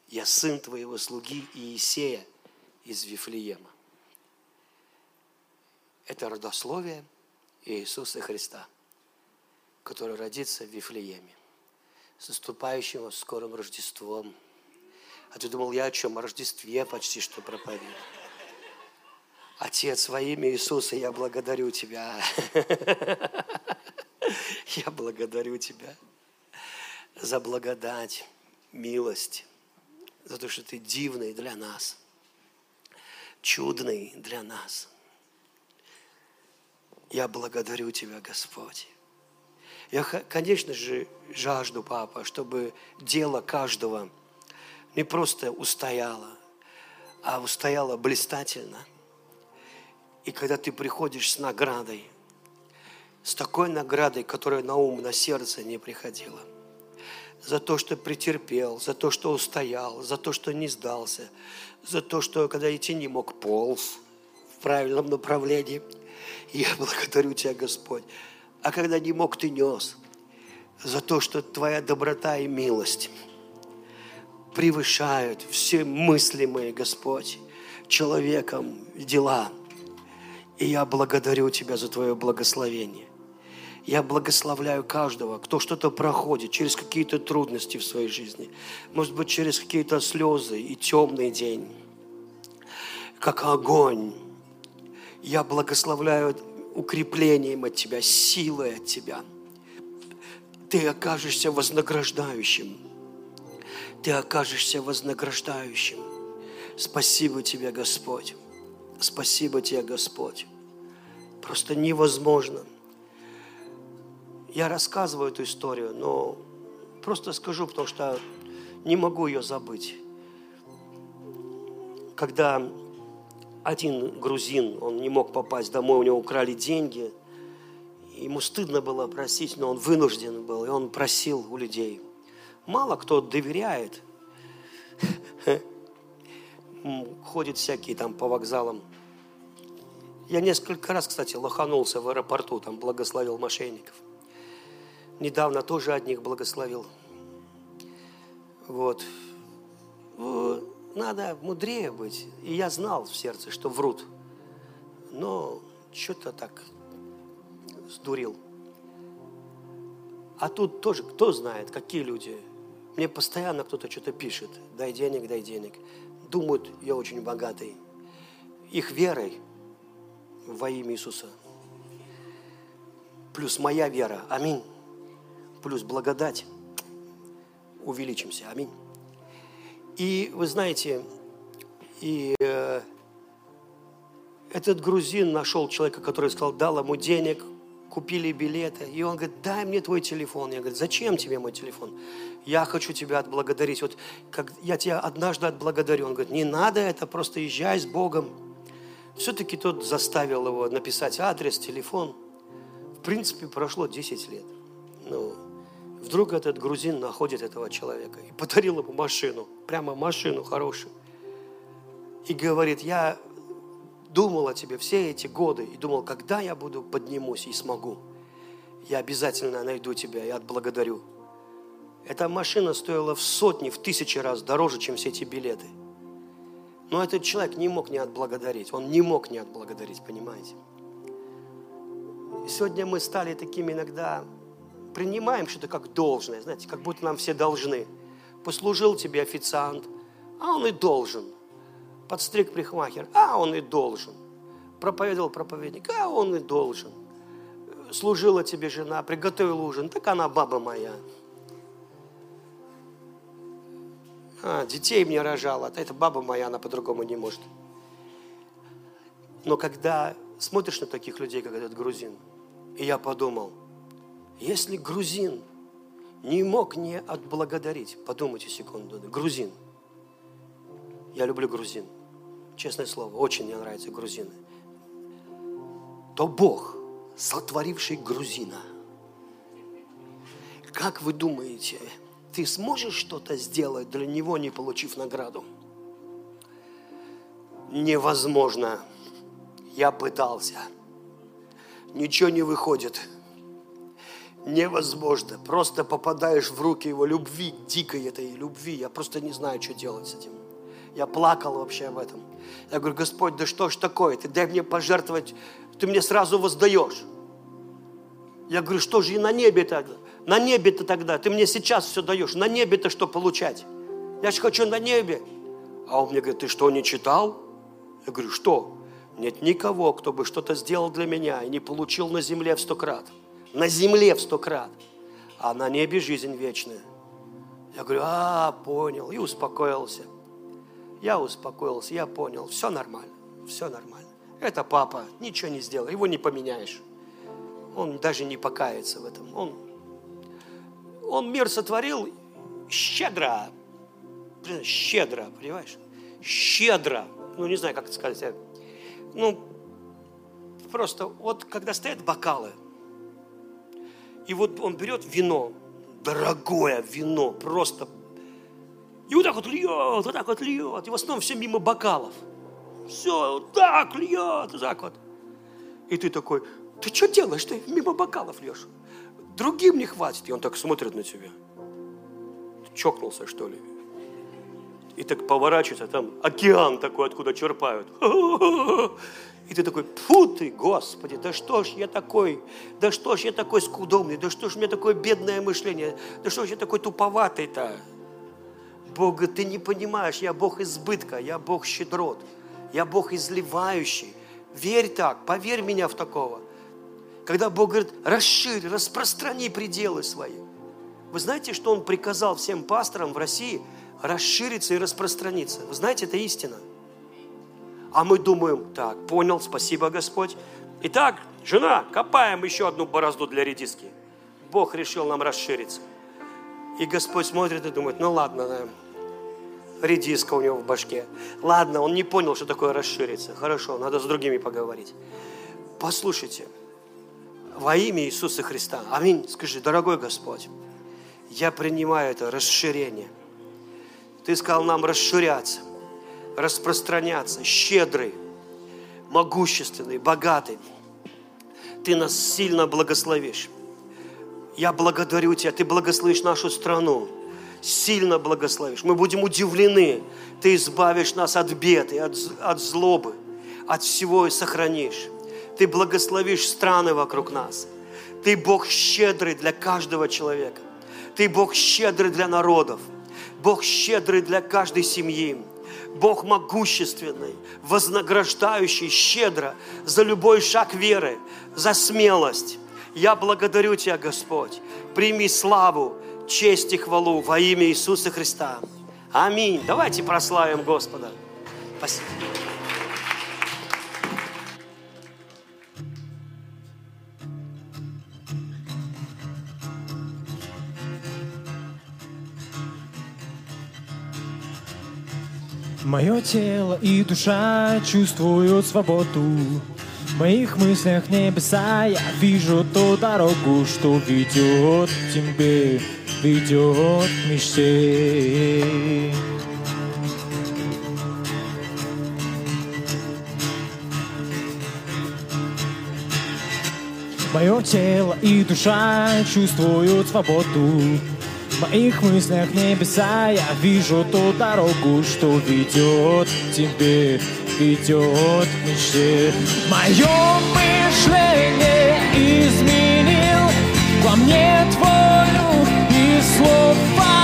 Я сын твоего слуги Иисея из Вифлеема. Это родословие Иисуса Христа, который родится в Вифлееме, с наступающим скорым Рождеством. А ты думал, я о чем? О Рождестве почти что проповедую. Отец, во имя Иисуса я благодарю Тебя. Я благодарю Тебя за благодать, милость, за то, что Ты дивный для нас, чудный для нас. Я благодарю Тебя, Господь. Я, конечно же, жажду, Папа, чтобы дело каждого не просто устояло, а устояло блистательно. И когда ты приходишь с наградой, с такой наградой, которая на ум, на сердце не приходила, за то, что претерпел, за то, что устоял, за то, что не сдался, за то, что когда идти не мог, полз в правильном направлении. Я благодарю Тебя, Господь. А когда не мог, Ты нес за то, что Твоя доброта и милость превышают все мыслимые, Господь, человеком дела. И я благодарю Тебя за Твое благословение. Я благословляю каждого, кто что-то проходит, через какие-то трудности в своей жизни. Может быть, через какие-то слезы и темный день. Как огонь. Я благословляю укреплением от Тебя, силой от Тебя. Ты окажешься вознаграждающим. Ты окажешься вознаграждающим. Спасибо Тебе, Господь. Спасибо Тебе, Господь. Просто невозможно – я рассказываю эту историю, но просто скажу, потому что не могу ее забыть. Когда один грузин, он не мог попасть домой, у него украли деньги, ему стыдно было просить, но он вынужден был, и он просил у людей. Мало кто доверяет, ходит всякие там по вокзалам. Я несколько раз, кстати, лоханулся в аэропорту, там благословил мошенников – недавно тоже одних благословил. Вот. Надо мудрее быть. И я знал в сердце, что врут. Но что-то так сдурил. А тут тоже, кто знает, какие люди. Мне постоянно кто-то что-то пишет. Дай денег, дай денег. Думают, я очень богатый. Их верой во имя Иисуса. Плюс моя вера. Аминь плюс благодать, увеличимся. Аминь. И вы знаете, и э, этот грузин нашел человека, который сказал, дал ему денег, купили билеты. И он говорит, дай мне твой телефон. Я говорю, зачем тебе мой телефон? Я хочу тебя отблагодарить. Вот как я тебя однажды отблагодарю. Он говорит, не надо это, просто езжай с Богом. Все-таки тот заставил его написать адрес, телефон. В принципе, прошло 10 лет. Ну, Вдруг этот грузин находит этого человека и подарил ему машину, прямо машину хорошую. И говорит, я думал о тебе все эти годы и думал, когда я буду поднимусь и смогу, я обязательно найду тебя и отблагодарю. Эта машина стоила в сотни, в тысячи раз дороже, чем все эти билеты. Но этот человек не мог не отблагодарить. Он не мог не отблагодарить, понимаете? И сегодня мы стали такими иногда принимаем что-то как должное, знаете, как будто нам все должны. Послужил тебе официант, а он и должен. Подстриг прихмахер, а он и должен. Проповедовал проповедник, а он и должен. Служила тебе жена, приготовил ужин, так она баба моя. А, детей мне рожала, это баба моя, она по-другому не может. Но когда смотришь на таких людей, как этот грузин, и я подумал – если грузин не мог не отблагодарить, подумайте секунду, грузин, я люблю грузин, честное слово, очень мне нравятся грузины, то Бог, сотворивший грузина, как вы думаете, ты сможешь что-то сделать для него, не получив награду? Невозможно. Я пытался. Ничего не выходит невозможно. Просто попадаешь в руки его любви, дикой этой любви. Я просто не знаю, что делать с этим. Я плакал вообще об этом. Я говорю, Господь, да что ж такое? Ты дай мне пожертвовать, ты мне сразу воздаешь. Я говорю, что же и на небе тогда? На небе-то тогда, ты мне сейчас все даешь, на небе-то что получать? Я же хочу на небе. А он мне говорит, ты что, не читал? Я говорю, что? Нет никого, кто бы что-то сделал для меня и не получил на земле в сто крат. На земле в сто крат. А на небе жизнь вечная. Я говорю, а, понял, и успокоился. Я успокоился, я понял, все нормально, все нормально. Это папа, ничего не сделал, его не поменяешь. Он даже не покается в этом. Он, он мир сотворил щедро, щедро, понимаешь? Щедро. Ну, не знаю, как это сказать. Ну, просто вот когда стоят бокалы, и вот он берет вино, дорогое вино, просто и вот так вот льет, вот так вот льет. И в основном все мимо бокалов. Все, вот так льет, вот так вот. И ты такой, ты что делаешь? Ты мимо бокалов льешь. Другим не хватит. И он так смотрит на тебя. Ты чокнулся, что ли? И так поворачивается, там океан такой, откуда черпают. И ты такой, фу ты, Господи, да что ж я такой, да что ж я такой скудомный, да что ж у меня такое бедное мышление, да что ж я такой туповатый-то. Бог говорит, ты не понимаешь, я Бог избытка, я Бог щедрот, я Бог изливающий. Верь так, поверь меня в такого. Когда Бог говорит, расширь, распространи пределы свои. Вы знаете, что Он приказал всем пасторам в России расшириться и распространиться? Вы знаете, это истина. А мы думаем, так, понял, спасибо, Господь. Итак, жена, копаем еще одну борозду для редиски. Бог решил нам расшириться. И Господь смотрит и думает, ну ладно, да, редиска у него в башке. Ладно, он не понял, что такое расшириться. Хорошо, надо с другими поговорить. Послушайте, во имя Иисуса Христа, аминь, скажи, дорогой Господь, я принимаю это расширение. Ты сказал нам расширяться, распространяться, щедрый, могущественный, богатый. Ты нас сильно благословишь. Я благодарю Тебя, Ты благословишь нашу страну, сильно благословишь. Мы будем удивлены. Ты избавишь нас от бед и от, от злобы, от всего и сохранишь. Ты благословишь страны вокруг нас. Ты Бог щедрый для каждого человека. Ты Бог щедрый для народов. Бог щедрый для каждой семьи. Бог могущественный, вознаграждающий щедро за любой шаг веры, за смелость, я благодарю Тебя, Господь. Прими славу, честь и хвалу во имя Иисуса Христа. Аминь. Давайте прославим Господа. Спасибо. Мое тело и душа чувствуют свободу. В моих мыслях небеса я вижу ту дорогу, что ведет к тебе, ведет к мечте. Мое тело и душа чувствуют свободу. В моих мыслях небеса я вижу ту дорогу, что ведет тебе, ведет к мечте. Мое мышление изменил во мне твою и слова.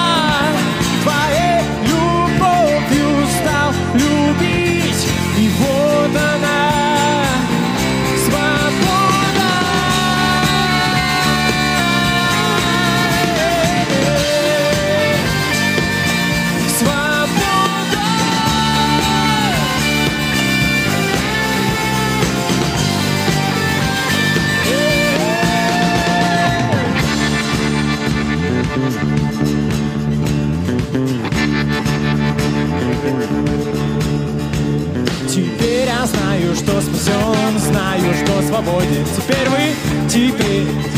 Спасен, знаю, что свободен. Теперь вы, теперь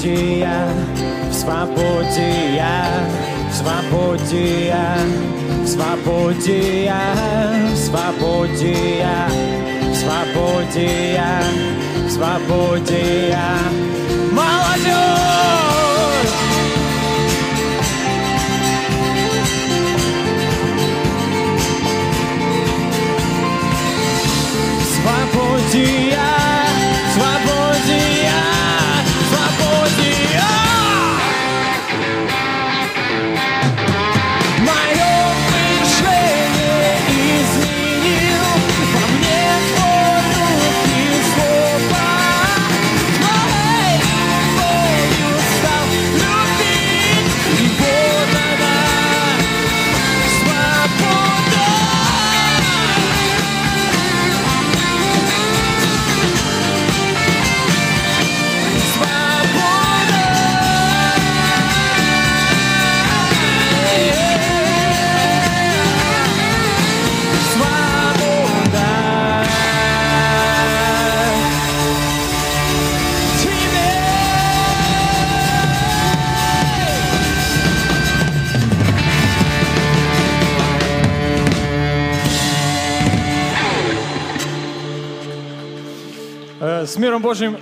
свободе я, в свободе я, в свободе я, в свободе я, в свободе я, в свободе я, в свободе я. Молодежь! свободе С миром Божьим